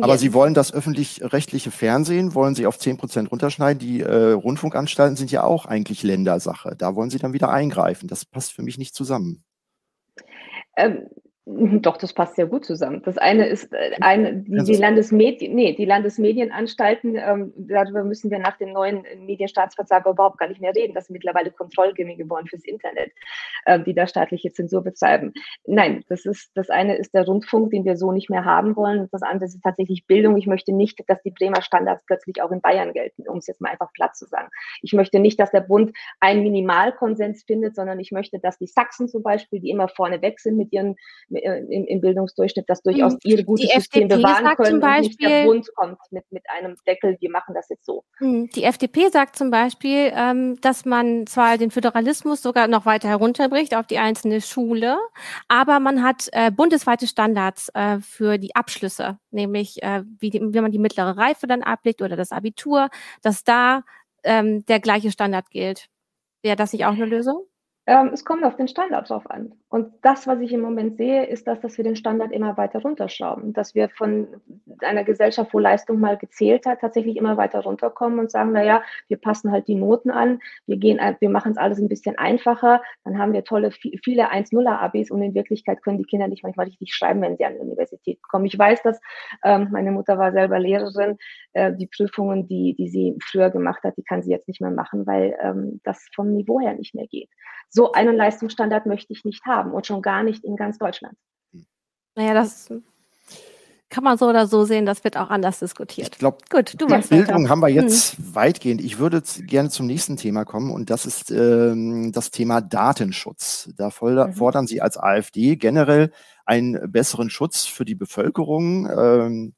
S1: Aber Sie wollen das öffentlich-rechtliche Fernsehen, wollen Sie auf 10 Prozent runterschneiden. Die äh, Rundfunkanstalten sind ja auch eigentlich Ländersache. Da wollen Sie dann wieder eingreifen. Das passt für mich nicht zusammen.
S3: Ähm, Doch, das passt sehr gut zusammen. Das eine ist äh, eine, die, die Landesmedien, nee, die Landesmedienanstalten, ähm, darüber müssen wir nach dem neuen Medienstaatsvertrag überhaupt gar nicht mehr reden. Das sind mittlerweile Kontrollgänge geworden fürs Internet, äh, die da staatliche Zensur betreiben. Nein, das ist, das eine ist der Rundfunk, den wir so nicht mehr haben wollen. Das andere ist tatsächlich Bildung. Ich möchte nicht, dass die Bremer Standards plötzlich auch in Bayern gelten, um es jetzt mal einfach platt zu sagen. Ich möchte nicht, dass der Bund einen Minimalkonsens findet, sondern ich möchte, dass die Sachsen zum Beispiel, die immer vorne weg sind mit ihren, äh, im, im, Bildungsdurchschnitt, dass durchaus mhm. ihr gutes die System FDP bewahren können Beispiel, und nicht der Bund kommt mit, mit einem Deckel, wir machen das jetzt so.
S2: Mhm. Die FDP sagt zum Beispiel, ähm, dass man zwar den Föderalismus sogar noch weiter herunterbricht auf die einzelne Schule, aber man hat äh, bundesweite Standards äh, für die Abschlüsse, nämlich äh, wie, die, wie man die mittlere Reife dann ablegt oder das Abitur, dass da ähm, der gleiche Standard gilt. Wäre das nicht auch eine Lösung?
S3: Ähm, es kommt auf den Standard drauf an. Und das, was ich im Moment sehe, ist das, dass wir den Standard immer weiter runterschrauben. Dass wir von einer Gesellschaft, wo Leistung mal gezählt hat, tatsächlich immer weiter runterkommen und sagen, na ja, wir passen halt die Noten an, wir gehen, wir machen es alles ein bisschen einfacher, dann haben wir tolle, viele 1-0er-Abis und in Wirklichkeit können die Kinder nicht manchmal richtig schreiben, wenn sie an die Universität kommen. Ich weiß, dass ähm, meine Mutter war selber Lehrerin, äh, die Prüfungen, die, die sie früher gemacht hat, die kann sie jetzt nicht mehr machen, weil ähm, das vom Niveau her nicht mehr geht so einen Leistungsstandard möchte ich nicht haben und schon gar nicht in ganz Deutschland.
S2: Naja, das kann man so oder so sehen, das wird auch anders diskutiert.
S1: Ich glaube, gut, du ja, Bildung weiter. haben wir jetzt mhm. weitgehend. Ich würde gerne zum nächsten Thema kommen und das ist ähm, das Thema Datenschutz. Da mhm. fordern Sie als AfD generell einen besseren Schutz für die Bevölkerung. Ähm,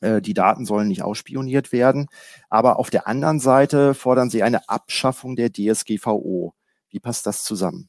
S1: äh, die Daten sollen nicht ausspioniert werden. Aber auf der anderen Seite fordern Sie eine Abschaffung der DSGVO. Wie passt das zusammen?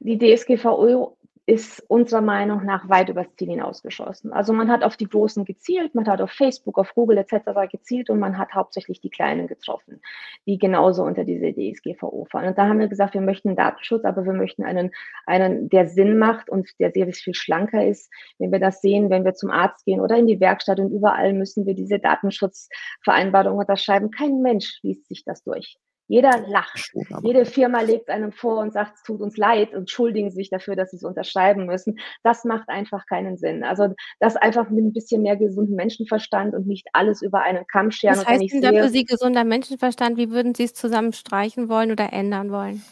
S3: Die DSGVO ist unserer Meinung nach weit übers Ziel hinausgeschossen. Also man hat auf die Großen gezielt, man hat auf Facebook, auf Google etc. gezielt und man hat hauptsächlich die Kleinen getroffen, die genauso unter diese DSGVO fallen. Und da haben wir gesagt, wir möchten Datenschutz, aber wir möchten einen, einen, der Sinn macht und der sehr viel schlanker ist. Wenn wir das sehen, wenn wir zum Arzt gehen oder in die Werkstatt und überall müssen wir diese Datenschutzvereinbarung unterschreiben. Kein Mensch liest sich das durch. Jeder lacht. Jede Firma legt einem vor und sagt, es tut uns leid und entschuldigen sich dafür, dass sie es unterschreiben müssen. Das macht einfach keinen Sinn. Also das einfach mit ein bisschen mehr gesunden Menschenverstand und nicht alles über einen Kamm scheren.
S2: Was heißt denn da für Sie gesunder Menschenverstand? Wie würden Sie es zusammenstreichen wollen oder ändern wollen?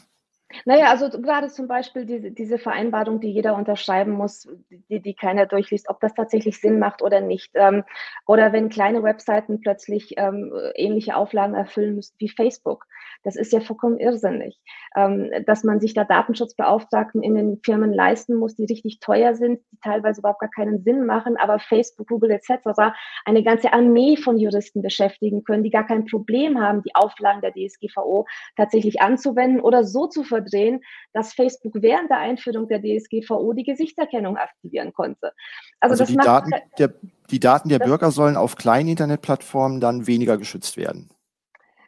S3: Naja, also gerade zum Beispiel diese, diese Vereinbarung, die jeder unterschreiben muss, die, die keiner durchliest, ob das tatsächlich Sinn macht oder nicht. Ähm, oder wenn kleine Webseiten plötzlich ähm, ähnliche Auflagen erfüllen müssen wie Facebook. Das ist ja vollkommen irrsinnig, ähm, dass man sich da Datenschutzbeauftragten in den Firmen leisten muss, die richtig teuer sind, die teilweise überhaupt gar keinen Sinn machen, aber Facebook, Google etc. eine ganze Armee von Juristen beschäftigen können, die gar kein Problem haben, die Auflagen der DSGVO tatsächlich anzuwenden oder so zu verdrehen, dass Facebook während der Einführung der DSGVO die Gesichtserkennung aktivieren konnte.
S1: Also, also die, Daten der, die Daten der Bürger sollen auf kleinen Internetplattformen dann weniger geschützt werden.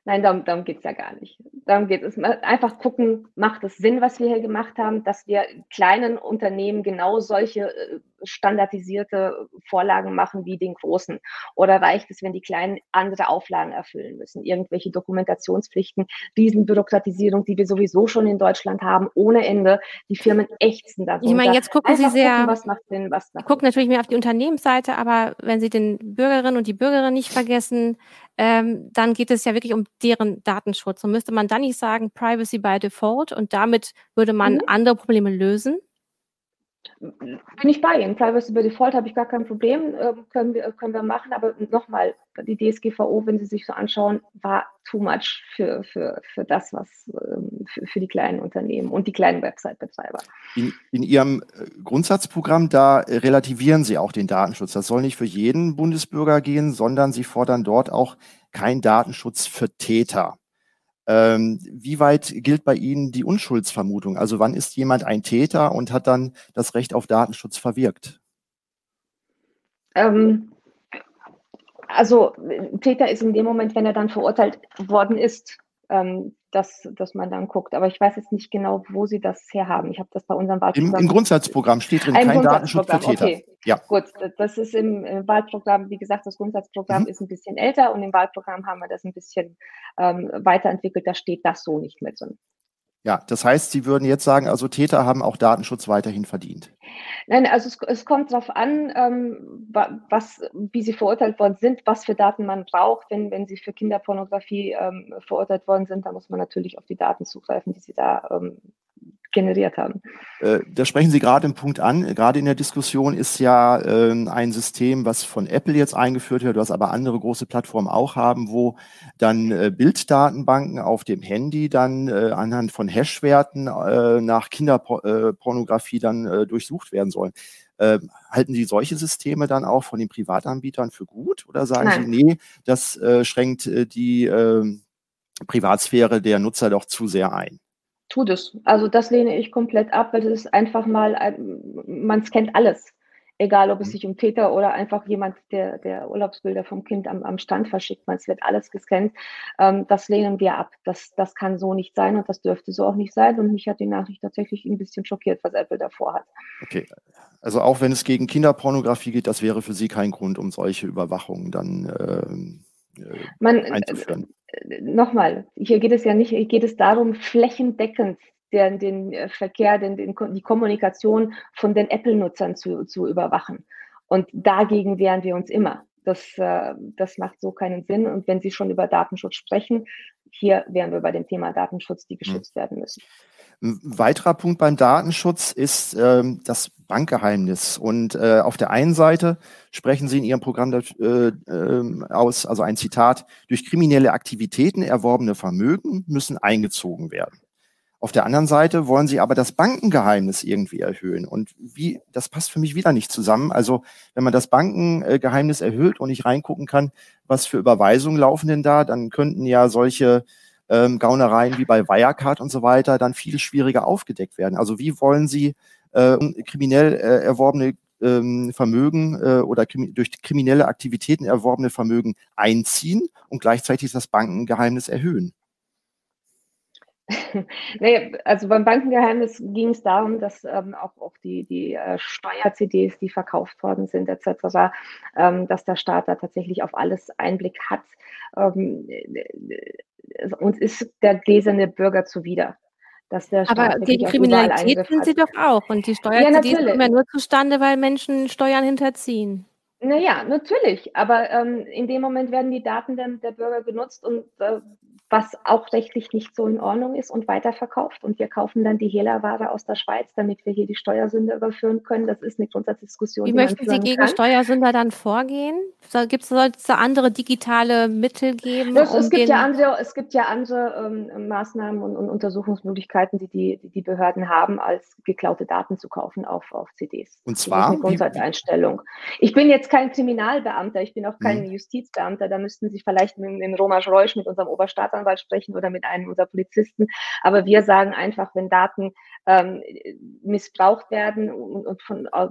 S3: Nein, darum, darum geht es ja gar nicht. Darum geht es einfach gucken, macht es Sinn, was wir hier gemacht haben, dass wir kleinen Unternehmen genau solche äh, standardisierte Vorlagen machen wie den großen? Oder reicht es, wenn die kleinen andere Auflagen erfüllen müssen? Irgendwelche Dokumentationspflichten, Riesenbürokratisierung, die wir sowieso schon in Deutschland haben, ohne Ende. Die Firmen ächzen
S2: da. Ich meine, jetzt gucken Einfach Sie sehr, gucken, was macht Sinn, was macht gucken natürlich mehr auf die Unternehmensseite, aber wenn Sie den Bürgerinnen und die Bürgerinnen nicht vergessen, ähm, dann geht es ja wirklich um deren Datenschutz. Und müsste man dann nicht sagen, Privacy by Default und damit würde man mhm. andere Probleme lösen?
S3: Bin ich bei Ihnen. Privacy by Default habe ich gar kein Problem, äh, können, wir, können wir machen. Aber nochmal, die DSGVO, wenn Sie sich so anschauen, war too much für, für, für das, was ähm, für, für die kleinen Unternehmen und die kleinen Website-Betreiber.
S1: In, in Ihrem äh, Grundsatzprogramm, da relativieren Sie auch den Datenschutz. Das soll nicht für jeden Bundesbürger gehen, sondern Sie fordern dort auch keinen Datenschutz für Täter. Ähm, wie weit gilt bei Ihnen die Unschuldsvermutung? Also wann ist jemand ein Täter und hat dann das Recht auf Datenschutz verwirkt?
S3: Ähm, also Täter ist in dem Moment, wenn er dann verurteilt worden ist. Ähm, dass, dass man dann guckt. Aber ich weiß jetzt nicht genau, wo Sie das herhaben. Ich habe das bei unserem
S1: Wahlprogramm. Im, Im, Grundsatzprogramm steht drin, kein Datenschutz für Täter.
S3: Okay. Ja. Gut, das ist im, im, Wahlprogramm, wie gesagt, das Grundsatzprogramm mhm. ist ein bisschen älter und im Wahlprogramm haben wir das ein bisschen ähm, weiterentwickelt. Da steht das so nicht mehr drin.
S1: Ja, das heißt, Sie würden jetzt sagen, also Täter haben auch Datenschutz weiterhin verdient.
S3: Nein, also es, es kommt darauf an, ähm, was, wie sie verurteilt worden sind, was für Daten man braucht. Wenn, wenn sie für Kinderpornografie ähm, verurteilt worden sind, dann muss man natürlich auf die Daten zugreifen, die sie da ähm, generiert haben.
S1: Äh, da sprechen Sie gerade einen Punkt an. Gerade in der Diskussion ist ja ähm, ein System, was von Apple jetzt eingeführt wird, was aber andere große Plattformen auch haben, wo dann äh, Bilddatenbanken auf dem Handy dann äh, anhand von Hashwerten nach Kinderpornografie dann durchsucht werden sollen. Ähm, halten Sie solche Systeme dann auch von den Privatanbietern für gut oder sagen Nein. Sie, nee, das schränkt die ähm, Privatsphäre der Nutzer doch zu sehr ein?
S3: Tut es. Also das lehne ich komplett ab, weil das ist einfach mal, man scannt alles. Egal, ob es mhm. sich um Täter oder einfach jemand, der, der Urlaubsbilder vom Kind am, am Stand verschickt, es wird alles gescannt. Ähm, das lehnen wir ab. Das, das kann so nicht sein und das dürfte so auch nicht sein. Und mich hat die Nachricht tatsächlich ein bisschen schockiert, was Apple davor hat.
S1: Okay. Also auch wenn es gegen Kinderpornografie geht, das wäre für Sie kein Grund, um solche Überwachungen dann ähm,
S3: äh, Man, einzuführen nochmal, hier geht es ja nicht, hier geht es darum, flächendeckend den, den äh, Verkehr, den, den, die Kommunikation von den Apple-Nutzern zu, zu überwachen. Und dagegen wehren wir uns immer. Das, äh, das macht so keinen Sinn. Und wenn Sie schon über Datenschutz sprechen, hier wären wir bei dem Thema Datenschutz, die hm. geschützt werden müssen.
S1: Ein weiterer Punkt beim Datenschutz ist ähm, das Bankgeheimnis. Und äh, auf der einen Seite sprechen Sie in Ihrem Programm äh, äh, aus, also ein Zitat, durch kriminelle Aktivitäten erworbene Vermögen müssen eingezogen werden. Auf der anderen Seite wollen Sie aber das Bankengeheimnis irgendwie erhöhen. Und wie, das passt für mich wieder nicht zusammen. Also, wenn man das Bankengeheimnis erhöht und ich reingucken kann, was für Überweisungen laufen denn da, dann könnten ja solche ähm, Gaunereien wie bei Wirecard und so weiter dann viel schwieriger aufgedeckt werden. Also wie wollen Sie äh, kriminell äh, erworbene ähm, Vermögen äh, oder krimi durch kriminelle Aktivitäten erworbene Vermögen einziehen und gleichzeitig das Bankengeheimnis erhöhen?
S3: nee, also beim Bankengeheimnis ging es darum, dass ähm, auch, auch die, die äh, Steuer-CDs, die verkauft worden sind, etc., ähm, dass der Staat da tatsächlich auf alles Einblick hat. Ähm, uns ist der gläserne Bürger zuwider.
S2: Aber gegen Kriminalität sind sie doch auch. Und die Steuer ja, kommen ja nur zustande, weil Menschen Steuern hinterziehen.
S3: Naja, natürlich. Aber ähm, in dem Moment werden die Daten der, der Bürger genutzt und äh, was auch rechtlich nicht so in Ordnung ist und weiterverkauft. Und wir kaufen dann die Hehlerware aus der Schweiz, damit wir hier die Steuersünder überführen können. Das ist eine Grundsatzdiskussion.
S2: Wie möchten Sie gegen kann. Steuersünder dann vorgehen? Gibt es da andere digitale Mittel geben?
S3: Es, um es, gibt, ja andere, es gibt ja andere ähm, Maßnahmen und, und, Untersuchungsmöglichkeiten, die, die die Behörden haben, als geklaute Daten zu kaufen auf, auf CDs.
S1: Und zwar? Das ist eine
S3: Grundsatzeinstellung. Ich bin jetzt kein Kriminalbeamter, ich bin auch kein hm. Justizbeamter. Da müssten Sie vielleicht mit, mit Roman Reusch, mit unserem Oberstaatsanwalt, Staatsanwalt sprechen oder mit einem unserer Polizisten. Aber wir sagen einfach, wenn Daten ähm, missbraucht werden und, und von äh,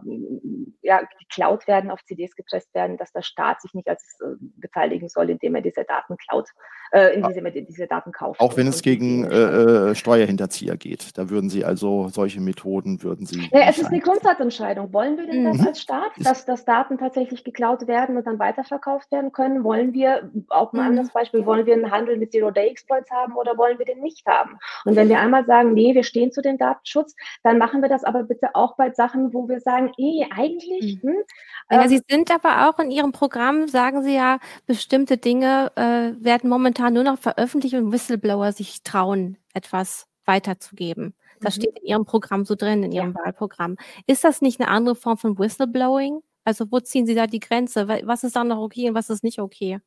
S3: ja, geklaut werden, auf CDs gepresst werden, dass der Staat sich nicht als äh, beteiligen soll, indem er diese Daten klaut, äh, indem er diese Daten kauft.
S1: Auch wenn es gegen äh, äh, Steuerhinterzieher geht. Da würden Sie also solche Methoden würden Sie.
S3: Ja, es ist eine Grundsatzentscheidung. Wollen wir denn mhm. das als Staat, dass, dass Daten tatsächlich geklaut werden und dann weiterverkauft werden können? Wollen wir, auch mal ein mhm. anderes Beispiel, wollen wir einen Handel mit Zero Day-Exploits haben oder wollen wir den nicht haben? Und wenn wir einmal sagen, nee, wir stehen zu den Datenschutz, dann machen wir das aber bitte auch bei Sachen, wo wir sagen, eh, eigentlich.
S2: Mhm. Hm, ja, ähm, Sie sind aber auch in Ihrem Programm, sagen Sie ja, bestimmte Dinge äh, werden momentan nur noch veröffentlicht und Whistleblower sich trauen, etwas weiterzugeben. Das mhm. steht in Ihrem Programm so drin, in Ihrem ja. Wahlprogramm. Ist das nicht eine andere Form von Whistleblowing? Also wo ziehen Sie da die Grenze? Was ist dann noch okay und was ist nicht okay?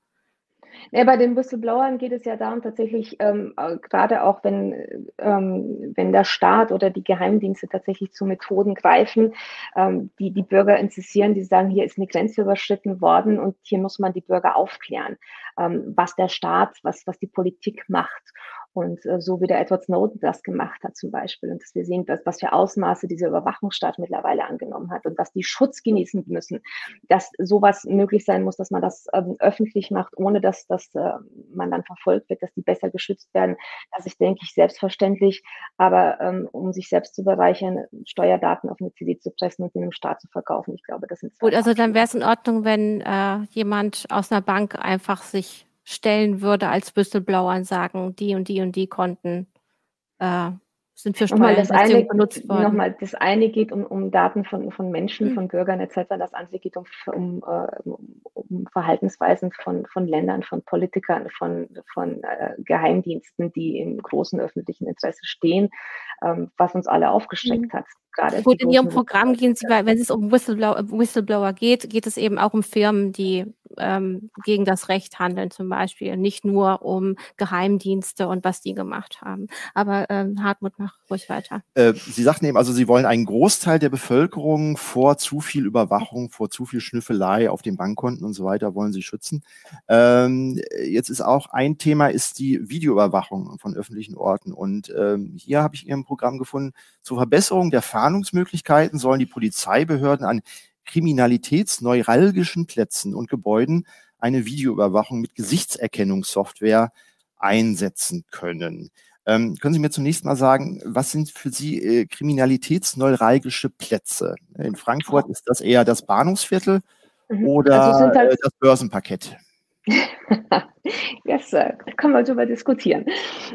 S3: Ja, bei den Whistleblowern geht es ja darum, tatsächlich, ähm, äh, gerade auch wenn, ähm, wenn der Staat oder die Geheimdienste tatsächlich zu Methoden greifen, ähm, die die Bürger interessieren, die sagen, hier ist eine Grenze überschritten worden und hier muss man die Bürger aufklären, ähm, was der Staat, was, was die Politik macht. Und äh, so wie der Edward Snowden das gemacht hat zum Beispiel und dass wir sehen, dass, was für Ausmaße dieser Überwachungsstaat mittlerweile angenommen hat und dass die Schutz genießen müssen, dass sowas möglich sein muss, dass man das ähm, öffentlich macht, ohne dass, dass äh, man dann verfolgt wird, dass die besser geschützt werden. Das ist, denke ich, selbstverständlich. Aber ähm, um sich selbst zu bereichern, Steuerdaten auf eine CD zu pressen und in einem Staat zu verkaufen, ich glaube, das sind
S2: Gut, also dann wäre es in Ordnung, wenn äh, jemand aus einer Bank einfach sich stellen würde als Whistleblower und sagen, die und die und die Konten äh, sind für
S3: Steuerhinterziehung benutzt worden. Nochmal, das eine geht um, um Daten von, von Menschen, mhm. von Bürgern etc. Das andere geht um, um, äh, um Verhaltensweisen von, von Ländern, von Politikern, von, von äh, Geheimdiensten, die im großen öffentlichen Interesse stehen, ähm, was uns alle aufgeschreckt mhm. hat.
S2: Gerade Gut, in Ihrem Programm gehen Sie, wenn es um Whistleblower, Whistleblower geht, geht es eben auch um Firmen, die ähm, gegen das Recht handeln zum Beispiel, nicht nur um Geheimdienste und was die gemacht haben. Aber ähm, Hartmut, mach ruhig weiter.
S1: Äh, Sie sagten eben, also Sie wollen einen Großteil der Bevölkerung vor zu viel Überwachung, vor zu viel Schnüffelei auf den Bankkonten und so weiter wollen Sie schützen. Ähm, jetzt ist auch ein Thema ist die Videoüberwachung von öffentlichen Orten und ähm, hier habe ich in Ihrem Programm gefunden, zur Verbesserung der Fahndungsmöglichkeiten sollen die Polizeibehörden an kriminalitätsneuralgischen Plätzen und Gebäuden eine Videoüberwachung mit Gesichtserkennungssoftware einsetzen können. Ähm, können Sie mir zunächst mal sagen, was sind für Sie äh, kriminalitätsneuralgische Plätze? In Frankfurt ist das eher das Bahnhofsviertel mhm. oder also halt äh, das Börsenparkett?
S3: yes, da können wir darüber diskutieren.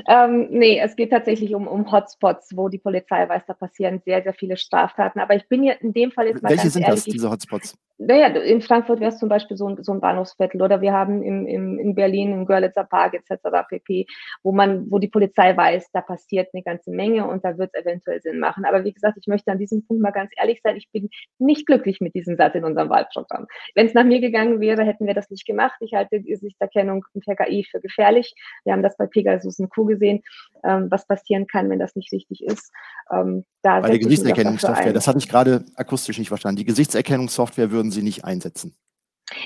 S3: Ähm, nee, es geht tatsächlich um, um Hotspots, wo die Polizei weiß, da passieren sehr, sehr viele Straftaten. Aber ich bin hier in dem Fall jetzt
S1: mal. Welche sind ehrlich, das, diese Hotspots?
S3: Naja, in Frankfurt wäre es zum Beispiel so ein, so ein Bahnhofsviertel oder wir haben im, im, in Berlin im Görlitzer Park etc. pp., wo man, wo die Polizei weiß, da passiert eine ganze Menge und da wird es eventuell Sinn machen. Aber wie gesagt, ich möchte an diesem Punkt mal ganz ehrlich sein, ich bin nicht glücklich mit diesem Satz in unserem Wahlprogramm. Wenn es nach mir gegangen wäre, hätten wir das nicht gemacht. Ich halte die Gesichtserkennung im TKI für gefährlich. Wir haben das bei Pegasus und Co. gesehen, ähm, was passieren kann, wenn das nicht richtig ist.
S1: Ähm, da bei der Gesichtserkennungssoftware, das hatte ich gerade akustisch nicht verstanden. Die Gesichtserkennungssoftware würden Sie nicht einsetzen?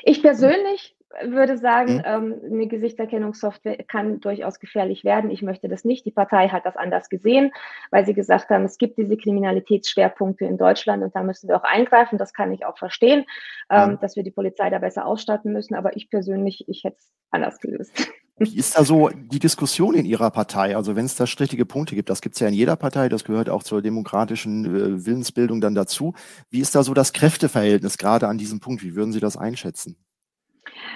S3: Ich persönlich würde sagen, mhm. ähm, eine Gesichtserkennungssoftware kann durchaus gefährlich werden. Ich möchte das nicht. Die Partei hat das anders gesehen, weil sie gesagt haben, es gibt diese Kriminalitätsschwerpunkte in Deutschland und da müssen wir auch eingreifen. Das kann ich auch verstehen, ähm, mhm. dass wir die Polizei da besser ausstatten müssen. Aber ich persönlich, ich hätte es anders gelöst.
S1: Wie ist da so die Diskussion in Ihrer Partei? Also wenn es da strittige Punkte gibt, das gibt es ja in jeder Partei, das gehört auch zur demokratischen äh, Willensbildung dann dazu. Wie ist da so das Kräfteverhältnis gerade an diesem Punkt? Wie würden Sie das einschätzen?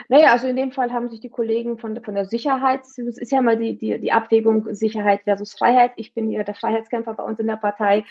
S3: Naja, also in dem Fall haben sich die Kollegen von, von der Sicherheit, es ist ja mal die, die, die Abwägung Sicherheit versus Freiheit. Ich bin ja der Freiheitskämpfer bei uns in der Partei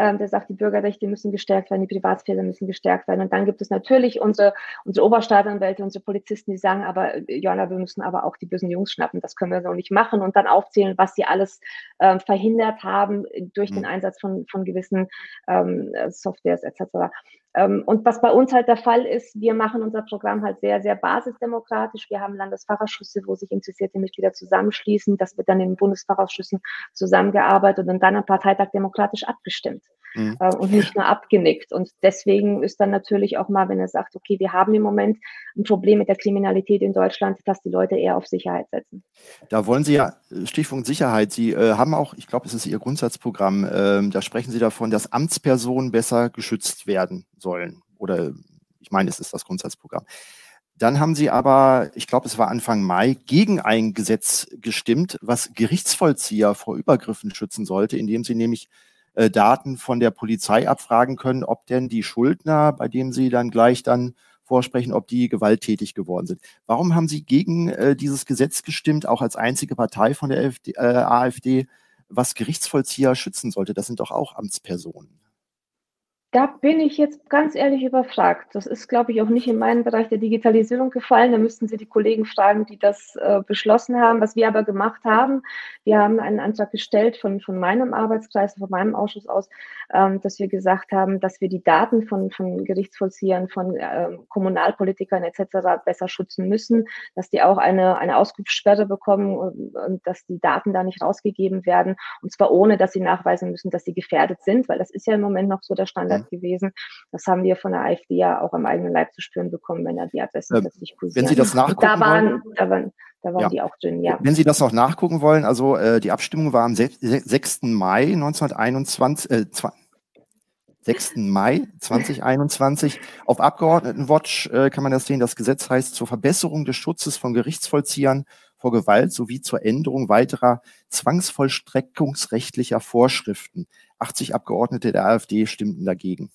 S3: ähm, der sagt, die Bürgerrechte müssen gestärkt werden, die Privatsphäre müssen gestärkt werden. Und dann gibt es natürlich unsere, unsere Oberstaatsanwälte, unsere Polizisten, die sagen, aber äh, Joanna, wir müssen aber auch die bösen Jungs schnappen, das können wir so nicht machen und dann aufzählen, was sie alles äh, verhindert haben durch den mhm. Einsatz von, von gewissen ähm, Softwares etc. Ähm, und was bei uns halt der Fall ist, wir machen unser Programm halt sehr, sehr basisdemokratisch. Wir haben Landesfachausschüsse, wo sich interessierte Mitglieder zusammenschließen. Das wird dann in den Bundesfachausschüssen zusammengearbeitet und dann am Parteitag demokratisch abgestimmt mhm. äh, und nicht nur abgenickt. Und deswegen ist dann natürlich auch mal, wenn er sagt, okay, wir haben im Moment ein Problem mit der Kriminalität in Deutschland, dass die Leute eher auf Sicherheit setzen.
S1: Da wollen Sie ja, Stichpunkt Sicherheit, Sie äh, haben auch, ich glaube, es ist Ihr Grundsatzprogramm, äh, da sprechen Sie davon, dass Amtspersonen besser geschützt werden sollen. Oder ich meine, es ist das Grundsatzprogramm. Dann haben sie aber, ich glaube, es war Anfang Mai, gegen ein Gesetz gestimmt, was Gerichtsvollzieher vor Übergriffen schützen sollte, indem sie nämlich äh, Daten von der Polizei abfragen können, ob denn die Schuldner, bei dem sie dann gleich dann vorsprechen, ob die gewalttätig geworden sind. Warum haben Sie gegen äh, dieses Gesetz gestimmt, auch als einzige Partei von der AfD, äh, AfD, was Gerichtsvollzieher schützen sollte? Das sind doch auch Amtspersonen.
S3: Da bin ich jetzt ganz ehrlich überfragt. Das ist, glaube ich, auch nicht in meinen Bereich der Digitalisierung gefallen. Da müssten Sie die Kollegen fragen, die das äh, beschlossen haben. Was wir aber gemacht haben, wir haben einen Antrag gestellt von, von meinem Arbeitskreis, von meinem Ausschuss aus, ähm, dass wir gesagt haben, dass wir die Daten von, von Gerichtsvollziehern, von äh, Kommunalpolitikern etc. besser schützen müssen, dass die auch eine, eine Auskunftssperre bekommen und, und dass die Daten da nicht rausgegeben werden. Und zwar ohne, dass sie nachweisen müssen, dass sie gefährdet sind, weil das ist ja im Moment noch so der Standard Möglichkeit gewesen. Das haben wir von der AfD ja auch am eigenen Leib zu spüren bekommen, wenn da die Adressen
S1: ähm, plötzlich kursieren. Wenn Sie das nachgucken
S3: da waren, wollen, da waren, da waren ja. die auch drin, ja.
S1: Wenn Sie das noch nachgucken wollen, also äh, die Abstimmung war am 6. Mai 1921, äh, 6. Mai 2021. Auf Abgeordnetenwatch äh, kann man das sehen. Das Gesetz heißt zur Verbesserung des Schutzes von Gerichtsvollziehern vor Gewalt sowie zur Änderung weiterer zwangsvollstreckungsrechtlicher Vorschriften. 80 Abgeordnete der AfD stimmten dagegen.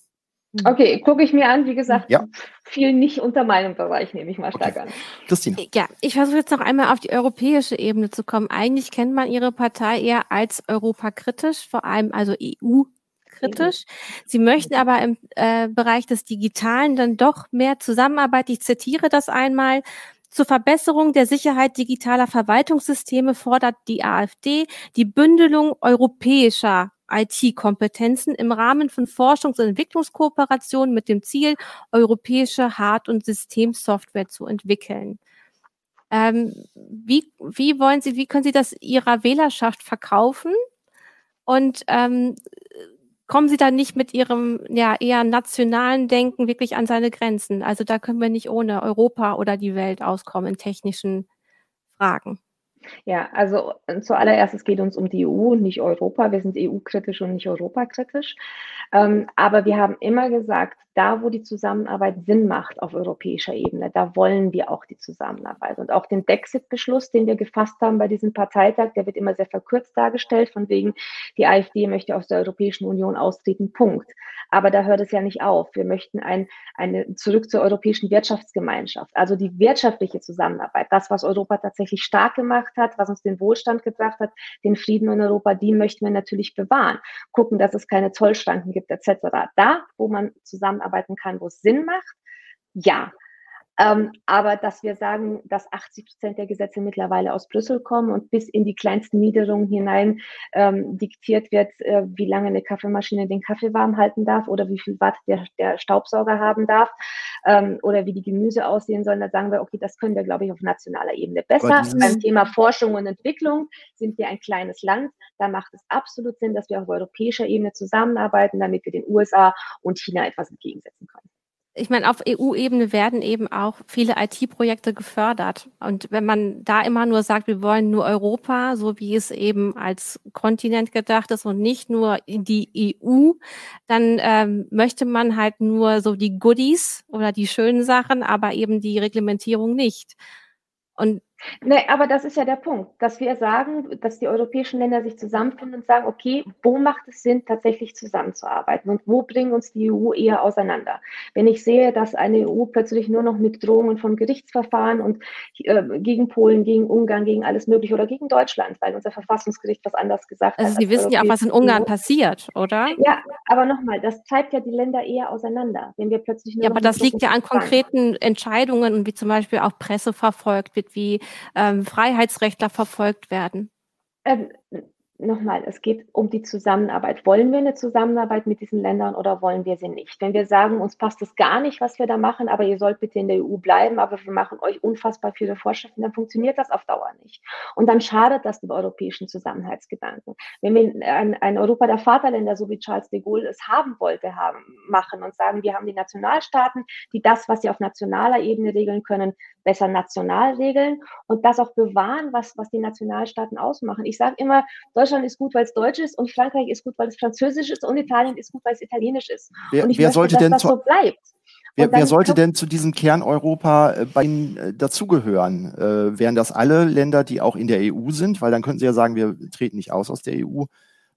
S3: Mhm. Okay, gucke ich mir an. Wie gesagt, ja. viel nicht unter meinem Bereich, nehme ich mal stark okay. an.
S2: Christine. Ja, ich versuche jetzt noch einmal auf die europäische Ebene zu kommen. Eigentlich kennt man Ihre Partei eher als europakritisch, vor allem also EU-kritisch. Sie möchten aber im äh, Bereich des Digitalen dann doch mehr Zusammenarbeit. Ich zitiere das einmal. Zur Verbesserung der Sicherheit digitaler Verwaltungssysteme fordert die AfD die Bündelung europäischer IT-Kompetenzen im Rahmen von Forschungs- und Entwicklungskooperationen mit dem Ziel, europäische Hard- und Systemsoftware zu entwickeln. Ähm, wie, wie wollen Sie, wie können Sie das Ihrer Wählerschaft verkaufen? Und ähm, kommen Sie da nicht mit Ihrem ja eher nationalen Denken wirklich an seine Grenzen? Also da können wir nicht ohne Europa oder die Welt auskommen in technischen Fragen.
S3: Ja, also äh, zuallererst, es geht uns um die EU, nicht Europa. Wir sind EU-kritisch und nicht europakritisch. Ähm, aber wir haben immer gesagt, da, wo die Zusammenarbeit Sinn macht auf europäischer Ebene, da wollen wir auch die Zusammenarbeit. Und auch den Brexit-Beschluss, den wir gefasst haben bei diesem Parteitag, der wird immer sehr verkürzt dargestellt, von wegen, die AfD möchte aus der Europäischen Union austreten, Punkt. Aber da hört es ja nicht auf. Wir möchten ein, eine, zurück zur europäischen Wirtschaftsgemeinschaft, also die wirtschaftliche Zusammenarbeit, das, was Europa tatsächlich stark gemacht hat, was uns den Wohlstand gebracht hat, den Frieden in Europa, die möchten wir natürlich bewahren. Gucken, dass es keine Zollschranken gibt, etc. Da, wo man zusammenarbeiten kann, wo es Sinn macht, ja. Ähm, aber dass wir sagen, dass 80 Prozent der Gesetze mittlerweile aus Brüssel kommen und bis in die kleinsten Niederungen hinein ähm, diktiert wird, äh, wie lange eine Kaffeemaschine den Kaffee warm halten darf oder wie viel Watt der, der Staubsauger haben darf ähm, oder wie die Gemüse aussehen sollen, da sagen wir, okay, das können wir, glaube ich, auf nationaler Ebene besser. Beim Thema Forschung und Entwicklung sind wir ein kleines Land. Da macht es absolut Sinn, dass wir auf europäischer Ebene zusammenarbeiten, damit wir den USA und China etwas entgegensetzen können
S2: ich meine, auf EU-Ebene werden eben auch viele IT-Projekte gefördert. Und wenn man da immer nur sagt, wir wollen nur Europa, so wie es eben als Kontinent gedacht ist und nicht nur die EU, dann ähm, möchte man halt nur so die Goodies oder die schönen Sachen, aber eben die Reglementierung nicht. Und
S3: Nee, aber das ist ja der Punkt, dass wir sagen, dass die europäischen Länder sich zusammenfinden und sagen, okay, wo macht es Sinn, tatsächlich zusammenzuarbeiten und wo bringen uns die EU eher auseinander? Wenn ich sehe, dass eine EU plötzlich nur noch mit Drohungen von Gerichtsverfahren und äh, gegen Polen, gegen Ungarn, gegen alles Mögliche oder gegen Deutschland, weil unser Verfassungsgericht was anders gesagt
S2: also hat. Also Sie wissen ja auch, was in Ungarn EU. passiert, oder?
S3: Ja, aber nochmal, das treibt ja die Länder eher auseinander, wenn wir plötzlich nur
S2: Ja, aber das liegt ja an konkreten Entscheidungen, wie zum Beispiel auch Presse verfolgt wird, wie ähm, Freiheitsrechtler verfolgt werden?
S3: Ähm, nochmal, es geht um die Zusammenarbeit. Wollen wir eine Zusammenarbeit mit diesen Ländern oder wollen wir sie nicht? Wenn wir sagen, uns passt es gar nicht, was wir da machen, aber ihr sollt bitte in der EU bleiben, aber wir machen euch unfassbar viele Vorschriften, dann funktioniert das auf Dauer nicht. Und dann schadet das dem europäischen Zusammenhaltsgedanken. Wenn wir ein, ein Europa der Vaterländer, so wie Charles de Gaulle es haben wollte, haben, machen und sagen, wir haben die Nationalstaaten, die das, was sie auf nationaler Ebene regeln können, besser national regeln und das auch bewahren, was, was die Nationalstaaten ausmachen. Ich sage immer, Deutschland ist gut, weil es Deutsch ist und Frankreich ist gut, weil es Französisch ist und Italien ist gut, weil es Italienisch ist.
S1: Wer, und ich wer möchte, sollte dass denn das so bleibt. Wer, wer, sollte denn zu diesem Kern Europa äh, bei Ihnen äh, dazugehören? Äh, wären das alle Länder, die auch in der EU sind? Weil dann könnten Sie ja sagen, wir treten nicht aus aus der EU,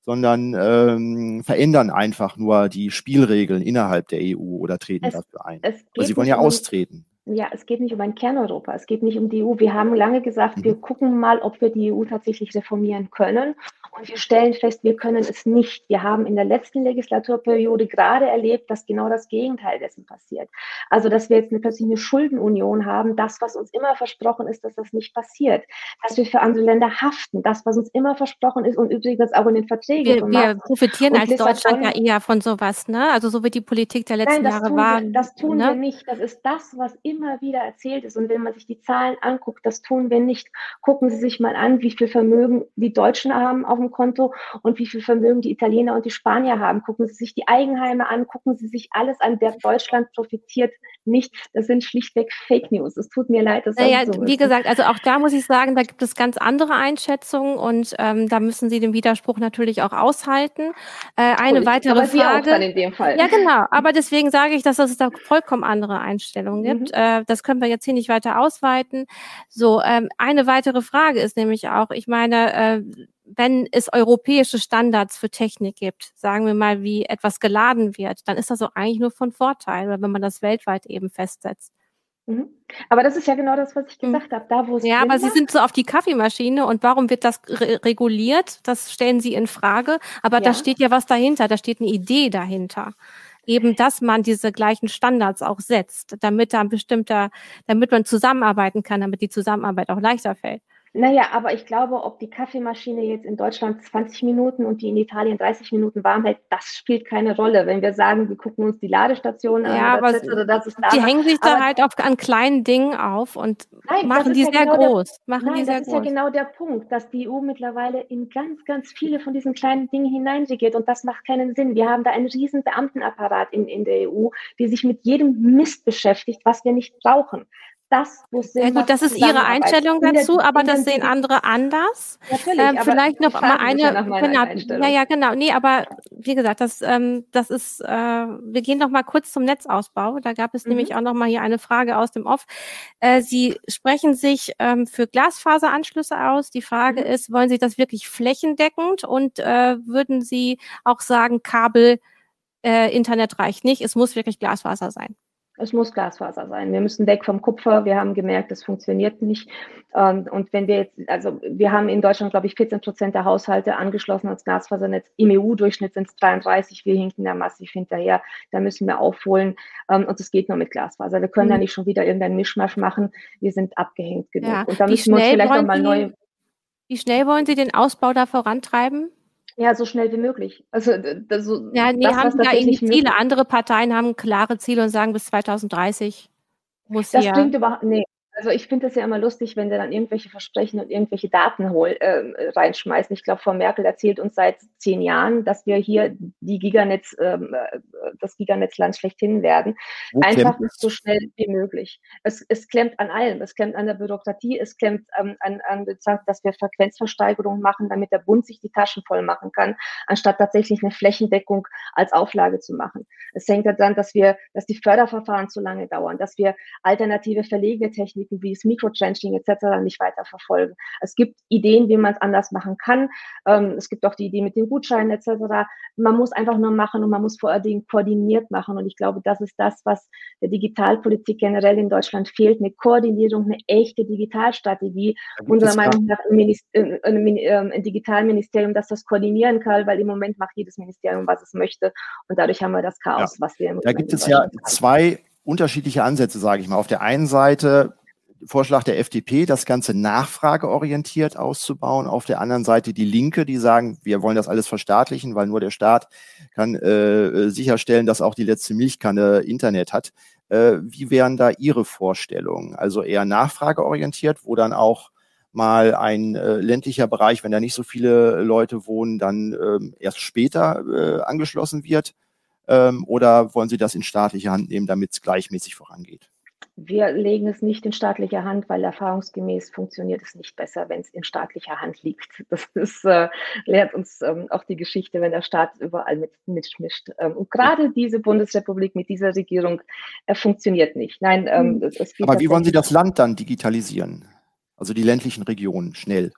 S1: sondern ähm, verändern einfach nur die Spielregeln innerhalb der EU oder treten es, dafür ein. Aber Sie wollen ja um, austreten
S3: ja, es geht nicht um ein Kerneuropa, es geht nicht um die EU. Wir haben lange gesagt, wir mhm. gucken mal, ob wir die EU tatsächlich reformieren können. Und wir stellen fest, wir können es nicht. Wir haben in der letzten Legislaturperiode gerade erlebt, dass genau das Gegenteil dessen passiert. Also, dass wir jetzt eine, plötzlich eine Schuldenunion haben, das, was uns immer versprochen ist, dass das nicht passiert. Dass wir für andere Länder haften, das, was uns immer versprochen ist und übrigens auch in den Verträgen.
S2: Wir, wir profitieren als Deutschland ja eher von sowas, ne? Also so wie die Politik der letzten Nein, Jahre war.
S3: Wir, das tun ne? wir nicht. Das ist das, was immer wieder erzählt ist. Und wenn man sich die Zahlen anguckt, das tun wir nicht. Gucken Sie sich mal an, wie viel Vermögen die Deutschen haben auf dem Konto und wie viel Vermögen die Italiener und die Spanier haben. Gucken Sie sich die Eigenheime an, gucken Sie sich alles an. Der Deutschland profitiert nicht. Das sind schlichtweg Fake News. Es tut mir leid, dass
S2: naja, so wie gesagt, also auch da muss ich sagen, da gibt es ganz andere Einschätzungen und ähm, da müssen Sie den Widerspruch natürlich auch aushalten. Äh, eine und, weitere Frage. Ja, genau. Aber deswegen sage ich, dass es da vollkommen andere Einstellungen gibt. Mhm. Äh, das können wir jetzt hier nicht weiter ausweiten. So, ähm, eine weitere Frage ist nämlich auch, ich meine, äh, wenn es europäische Standards für Technik gibt, sagen wir mal, wie etwas geladen wird, dann ist das auch eigentlich nur von Vorteil, wenn man das weltweit eben festsetzt.
S3: Mhm. Aber das ist ja genau das, was ich mhm. gesagt habe. Da,
S2: wo es ja, aber Sie sind so auf die Kaffeemaschine und warum wird das re reguliert? Das stellen Sie in Frage. Aber ja. da steht ja was dahinter. Da steht eine Idee dahinter. Eben, dass man diese gleichen Standards auch setzt, damit da ein bestimmter, damit man zusammenarbeiten kann, damit die Zusammenarbeit auch leichter fällt.
S3: Naja, aber ich glaube, ob die Kaffeemaschine jetzt in Deutschland 20 Minuten und die in Italien 30 Minuten warm hält, das spielt keine Rolle. Wenn wir sagen, wir gucken uns die Ladestationen
S2: an, ja, aber oder das ist da. Die hängen sich da halt auf, an kleinen Dingen auf und nein, machen die ja sehr genau groß. Der, machen
S3: nein,
S2: die sehr
S3: das ist groß. ja genau der Punkt, dass die EU mittlerweile in ganz, ganz viele von diesen kleinen Dingen hineinregiert und das macht keinen Sinn. Wir haben da einen riesen Beamtenapparat in, in der EU, die sich mit jedem Mist beschäftigt, was wir nicht brauchen
S2: das, wo Sinn Ja gut, das ist Ihre Einstellung dazu, aber das sehen andere anders. Natürlich, ähm, vielleicht noch mal eine, genau, ja, ja, genau. Nee, aber wie gesagt, das, ähm, das ist, äh, wir gehen noch mal kurz zum Netzausbau. Da gab es mhm. nämlich auch noch mal hier eine Frage aus dem Off. Äh, Sie sprechen sich ähm, für Glasfaseranschlüsse aus. Die Frage mhm. ist, wollen Sie das wirklich flächendeckend und äh, würden Sie auch sagen, Kabel, äh, Internet reicht nicht, es muss wirklich Glasfaser sein?
S3: Es muss Glasfaser sein. Wir müssen weg vom Kupfer. Wir haben gemerkt, das funktioniert nicht. Ähm, und wenn wir jetzt, also wir haben in Deutschland, glaube ich, 14 Prozent der Haushalte angeschlossen als Glasfasernetz. Im EU-Durchschnitt sind es 33. Wir hinken da massiv hinterher. Da müssen wir aufholen. Ähm, und es geht nur mit Glasfaser. Wir können mhm. da nicht schon wieder irgendeinen Mischmasch machen. Wir sind abgehängt genug. Ja.
S2: Und da müssen wir uns vielleicht nochmal neu. Wie schnell wollen Sie den Ausbau da vorantreiben?
S3: Ja, so schnell wie möglich. Also das, so,
S2: ja, nee, das, haben ja irgendwie Ziele. Andere Parteien haben klare Ziele und sagen bis 2030 muss
S3: das
S2: ja.
S3: Das klingt überhaupt nee. Also ich finde es ja immer lustig, wenn der dann irgendwelche Versprechen und irgendwelche Daten hol, äh, reinschmeißen. Ich glaube, Frau Merkel erzählt uns seit zehn Jahren, dass wir hier die Giganetz, ähm, äh, das Giganetzland schlechthin werden. Wo Einfach so schnell wie möglich. Es, es klemmt an allem. Es klemmt an der Bürokratie. Es klemmt ähm, an, an, dass wir Frequenzversteigerung machen, damit der Bund sich die Taschen voll machen kann, anstatt tatsächlich eine Flächendeckung als Auflage zu machen. Es hängt daran, dass wir, dass die Förderverfahren zu lange dauern, dass wir alternative verlegene Technik Praktiken wie das Microtrenching etc. nicht weiter verfolgen. Es gibt Ideen, wie man es anders machen kann. Ähm, es gibt auch die Idee mit den Gutscheinen etc. Man muss einfach nur machen und man muss vor allen Dingen koordiniert machen. Und ich glaube, das ist das, was der Digitalpolitik generell in Deutschland fehlt. Eine Koordinierung, eine echte Digitalstrategie. Unserer Meinung nach ein, Minister äh, ein, ähm, ein Digitalministerium, das das koordinieren kann, weil im Moment macht jedes Ministerium, was es möchte. Und dadurch haben wir das Chaos, ja. was wir im
S1: Da gibt es ja zwei unterschiedliche Ansätze, sage ich mal. Auf der einen Seite Vorschlag der FDP, das Ganze nachfrageorientiert auszubauen. Auf der anderen Seite die Linke, die sagen, wir wollen das alles verstaatlichen, weil nur der Staat kann äh, sicherstellen, dass auch die letzte Milchkanne Internet hat. Äh, wie wären da Ihre Vorstellungen? Also eher nachfrageorientiert, wo dann auch mal ein äh, ländlicher Bereich, wenn da nicht so viele Leute wohnen, dann ähm, erst später äh, angeschlossen wird? Ähm, oder wollen Sie das in staatliche Hand nehmen, damit es gleichmäßig vorangeht?
S3: Wir legen es nicht in staatlicher Hand, weil erfahrungsgemäß funktioniert es nicht besser, wenn es in staatlicher Hand liegt. Das ist, äh, lehrt uns ähm, auch die Geschichte, wenn der Staat überall mit, mitmischt. Ähm, und gerade diese Bundesrepublik mit dieser Regierung äh, funktioniert nicht. Nein, ähm,
S1: hm. Aber wie wollen Sie das Land dann digitalisieren? Also die ländlichen Regionen schnell.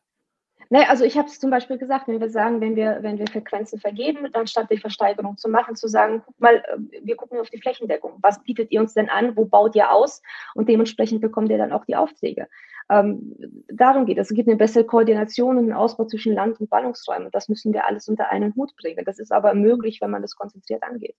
S3: Nee, also ich habe es zum Beispiel gesagt, wenn wir sagen, wenn wir, wenn wir Frequenzen vergeben, dann statt die Versteigerung zu machen, zu sagen, guck mal, äh, wir gucken auf die Flächendeckung. Was bietet ihr uns denn an? Wo baut ihr aus? Und dementsprechend bekommt ihr dann auch die Aufträge. Ähm, darum geht es. Es gibt eine bessere Koordination und einen Ausbau zwischen Land- und Ballungsräumen. Das müssen wir alles unter einen Hut bringen. Das ist aber möglich, wenn man das konzentriert angeht.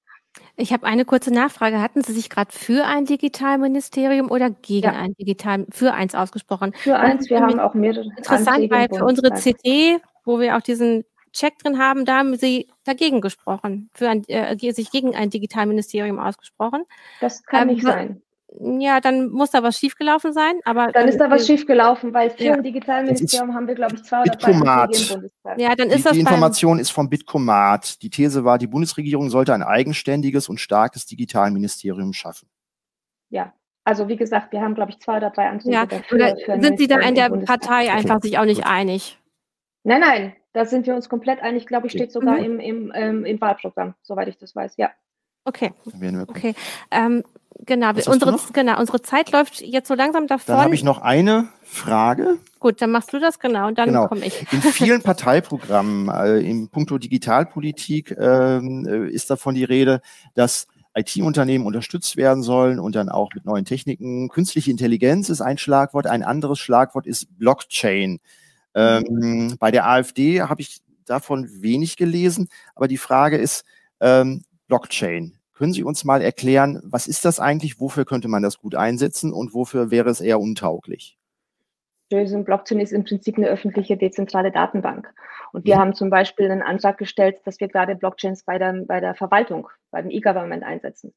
S2: Ich habe eine kurze Nachfrage. Hatten Sie sich gerade für ein Digitalministerium oder gegen ja. ein Digital für eins ausgesprochen?
S3: Für eins. Wir haben auch mehrere.
S2: Interessant, weil für unsere CD, wo wir auch diesen Check drin haben, da haben Sie dagegen gesprochen, für ein, äh, sich gegen ein Digitalministerium ausgesprochen.
S3: Das kann ähm, nicht sein
S2: ja, dann muss da was schiefgelaufen sein. Aber
S3: dann, dann ist da was schiefgelaufen, weil für ja. ein Digitalministerium haben wir, glaube ich, zwei oder drei
S1: Anträge im Bundestag. Ja, dann ist die, das die Information ist vom Bitkomat. Die These war, die Bundesregierung sollte ein eigenständiges und starkes Digitalministerium schaffen.
S3: Ja, also wie gesagt, wir haben, glaube ich, zwei oder drei Anträge
S2: ja. dafür. Oder sind Sie da in der Partei einfach sich auch nicht einig?
S3: Nein, nein, da sind wir uns komplett einig. Glaube ich, steht sogar mhm. im, im, ähm, im Wahlprogramm, soweit ich das weiß. Ja.
S2: Okay. Okay. Ähm, genau, unsere, genau, unsere Zeit läuft jetzt so langsam davon.
S1: Dann habe ich noch eine Frage.
S2: Gut, dann machst du das genau und dann genau. komme ich.
S1: In vielen Parteiprogrammen äh, im Punkto Digitalpolitik ähm, äh, ist davon die Rede, dass IT-Unternehmen unterstützt werden sollen und dann auch mit neuen Techniken. Künstliche Intelligenz ist ein Schlagwort. Ein anderes Schlagwort ist Blockchain. Ähm, bei der AfD habe ich davon wenig gelesen, aber die Frage ist, ähm, Blockchain. Können Sie uns mal erklären, was ist das eigentlich, wofür könnte man das gut einsetzen und wofür wäre es eher untauglich?
S3: Blockchain ist im Prinzip eine öffentliche dezentrale Datenbank. Und wir mhm. haben zum Beispiel einen Antrag gestellt, dass wir gerade Blockchains bei der, bei der Verwaltung, beim E-Government einsetzen.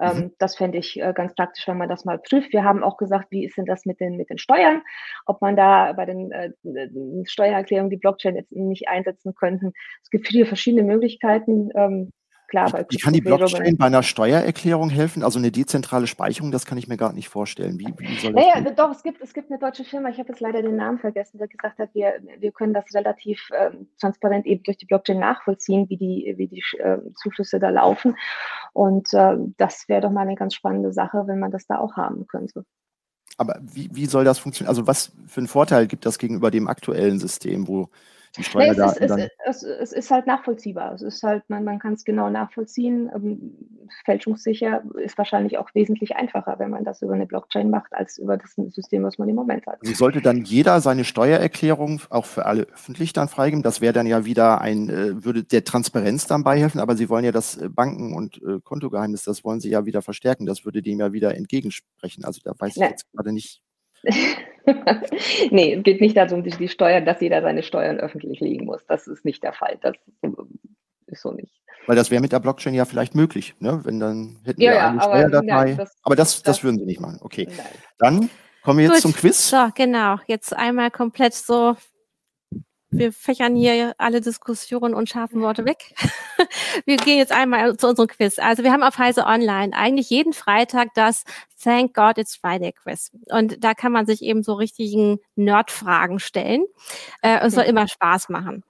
S3: Ähm, mhm. das fände ich äh, ganz praktisch, wenn man das mal prüft. Wir haben auch gesagt, wie ist denn das mit den, mit den Steuern? Ob man da bei den äh, Steuererklärungen die Blockchain jetzt nicht einsetzen könnten. Es gibt viele verschiedene Möglichkeiten. Ähm, klar.
S1: Bei wie kann die Blockchain bei einer Steuererklärung helfen? Also eine dezentrale Speicherung, das kann ich mir gar nicht vorstellen. Wie, wie
S3: naja, das doch, es gibt, es gibt eine deutsche Firma, ich habe jetzt leider den Namen vergessen, der gesagt hat, wir, wir können das relativ ähm, transparent eben durch die Blockchain nachvollziehen, wie die, wie die äh, Zuflüsse da laufen. Und äh, das wäre doch mal eine ganz spannende Sache, wenn man das da auch haben könnte.
S1: Aber wie, wie soll das funktionieren? Also was für einen Vorteil gibt das gegenüber dem aktuellen System, wo
S3: nee, es, ist, es, es, es, ist halt nachvollziehbar. Es ist halt, man, man kann es genau nachvollziehen. Ähm, fälschungssicher ist wahrscheinlich auch wesentlich einfacher, wenn man das über eine Blockchain macht, als über das System, was man im Moment hat.
S1: Also sollte dann jeder seine Steuererklärung auch für alle öffentlich dann freigeben? Das wäre dann ja wieder ein, äh, würde der Transparenz dann beihelfen, aber Sie wollen ja das äh, Banken- und äh, Kontogeheimnis, das wollen Sie ja wieder verstärken. Das würde dem ja wieder entgegensprechen. Also da weiß ich jetzt gerade nicht.
S3: nee, es geht nicht darum, die, die Steuern, dass jeder seine Steuern öffentlich legen muss. Das ist nicht der Fall. Das ist so nicht.
S1: Weil das wäre mit der Blockchain ja vielleicht möglich, ne? Wenn dann hätten ja, wir eine ja, Steuerdatei. Aber, ja, das, aber das, das, das, würden sie nicht machen. Okay. Nein. Dann kommen wir jetzt Gut. zum Quiz.
S2: So, genau. Jetzt einmal komplett so wir fächern hier alle Diskussionen und scharfen Worte weg. wir gehen jetzt einmal zu unserem Quiz. Also wir haben auf Heise Online eigentlich jeden Freitag das Thank God It's Friday Quiz. Und da kann man sich eben so richtigen Nerd-Fragen stellen. Äh, es soll immer Spaß machen.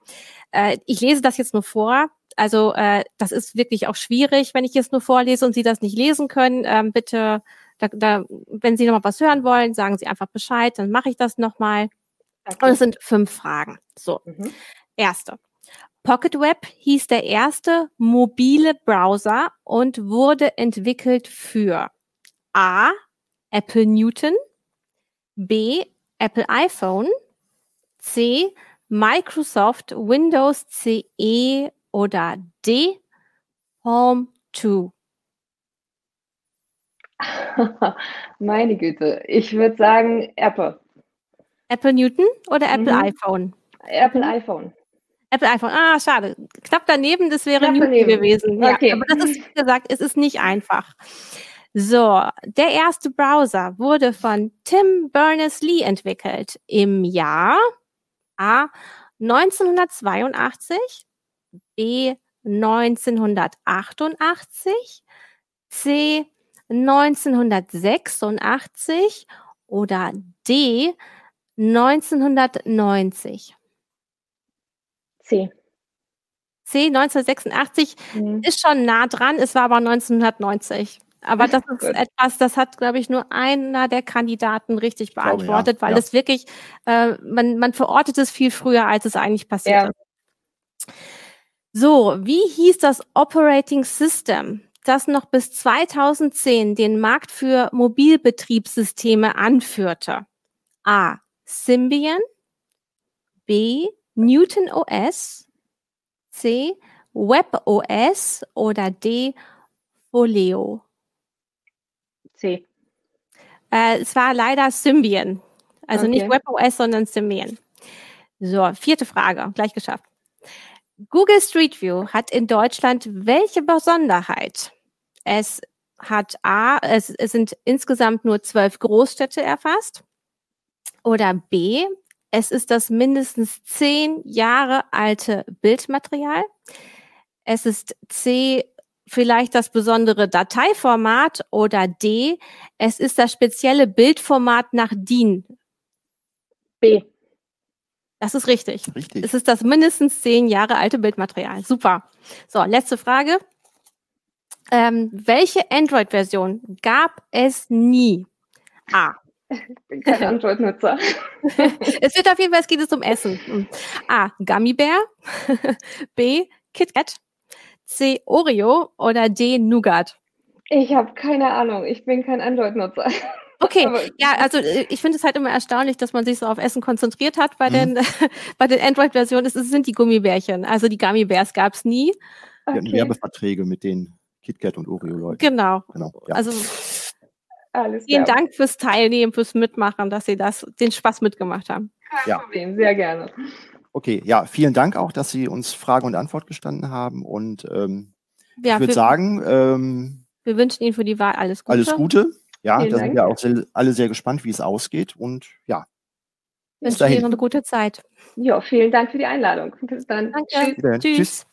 S2: Äh, ich lese das jetzt nur vor. Also äh, das ist wirklich auch schwierig, wenn ich jetzt nur vorlese und Sie das nicht lesen können. Ähm, bitte Da, da, wenn Sie noch mal was hören wollen, sagen Sie einfach Bescheid, dann mache ich das nochmal. Okay. Und es sind fünf Fragen. So, mhm. erste. Pocket Web hieß der erste mobile Browser und wurde entwickelt für A. Apple Newton, B. Apple iPhone, C. Microsoft Windows CE oder D. Home 2.
S3: Meine Güte, ich würde sagen Apple.
S2: Apple Newton oder Apple mhm. iPhone?
S3: Apple iPhone.
S2: Apple iPhone. Ah, schade. Knapp daneben, das wäre Knapp Newton daneben. gewesen. Okay. Ja, aber das ist, wie gesagt, es ist nicht einfach. So, der erste Browser wurde von Tim Berners-Lee entwickelt im Jahr A 1982, B 1988, C 1986 oder D 1990?
S3: C.
S2: C 1986 mhm. ist schon nah dran, es war aber 1990. Aber das ist etwas, das hat, glaube ich, nur einer der Kandidaten richtig beantwortet, glaube, ja. weil ja. es wirklich, äh, man, man verortet es viel früher, als es eigentlich passiert ja. So, wie hieß das Operating System, das noch bis 2010 den Markt für Mobilbetriebssysteme anführte? A. Symbian, B. Newton OS, C. Web OS oder D. Folio?
S3: C.
S2: Äh, es war leider Symbian. Also okay. nicht WebOS, sondern Symbian. So, vierte Frage, gleich geschafft. Google Street View hat in Deutschland welche Besonderheit? Es hat A, es, es sind insgesamt nur zwölf Großstädte erfasst. Oder B, es ist das mindestens zehn Jahre alte Bildmaterial. Es ist C, vielleicht das besondere Dateiformat oder D, es ist das spezielle Bildformat nach DIN.
S3: B.
S2: Das ist richtig. Richtig. Es ist das mindestens zehn Jahre alte Bildmaterial. Super. So, letzte Frage. Ähm, welche Android-Version gab es nie? A.
S3: Ich bin kein Android-Nutzer.
S2: es wird auf jeden Fall, es geht es um Essen. A. Gummy Bear. B. KitKat. C. Oreo oder D. Nougat?
S3: Ich habe keine Ahnung. Ich bin kein Android-Nutzer.
S2: Okay, ja, also äh, ich finde es halt immer erstaunlich, dass man sich so auf Essen konzentriert hat bei mhm. den, bei den Android-Versionen. Es sind die Gummibärchen. Also die Gummibärs gab es nie.
S1: Wir hatten Werbeverträge mit den KitKat und Oreo-Leuten.
S2: Genau. genau ja. Also Alles vielen klar. Dank fürs Teilnehmen, fürs Mitmachen, dass Sie das, den Spaß mitgemacht haben.
S3: Kein ja. Problem, sehr gerne.
S1: Okay, ja, vielen Dank auch, dass Sie uns Frage und Antwort gestanden haben. Und ähm, ja, ich würde sagen, ähm,
S2: wir wünschen Ihnen für die Wahl alles Gute.
S1: Alles Gute. Ja, vielen da Dank. sind wir auch sehr, alle sehr gespannt, wie es ausgeht. Und ja.
S2: Wünsche Ihnen eine gute Zeit.
S3: Ja, vielen Dank für die Einladung.
S2: Bis dann. Danke. Tschüss.
S1: Tschüss. Tschüss.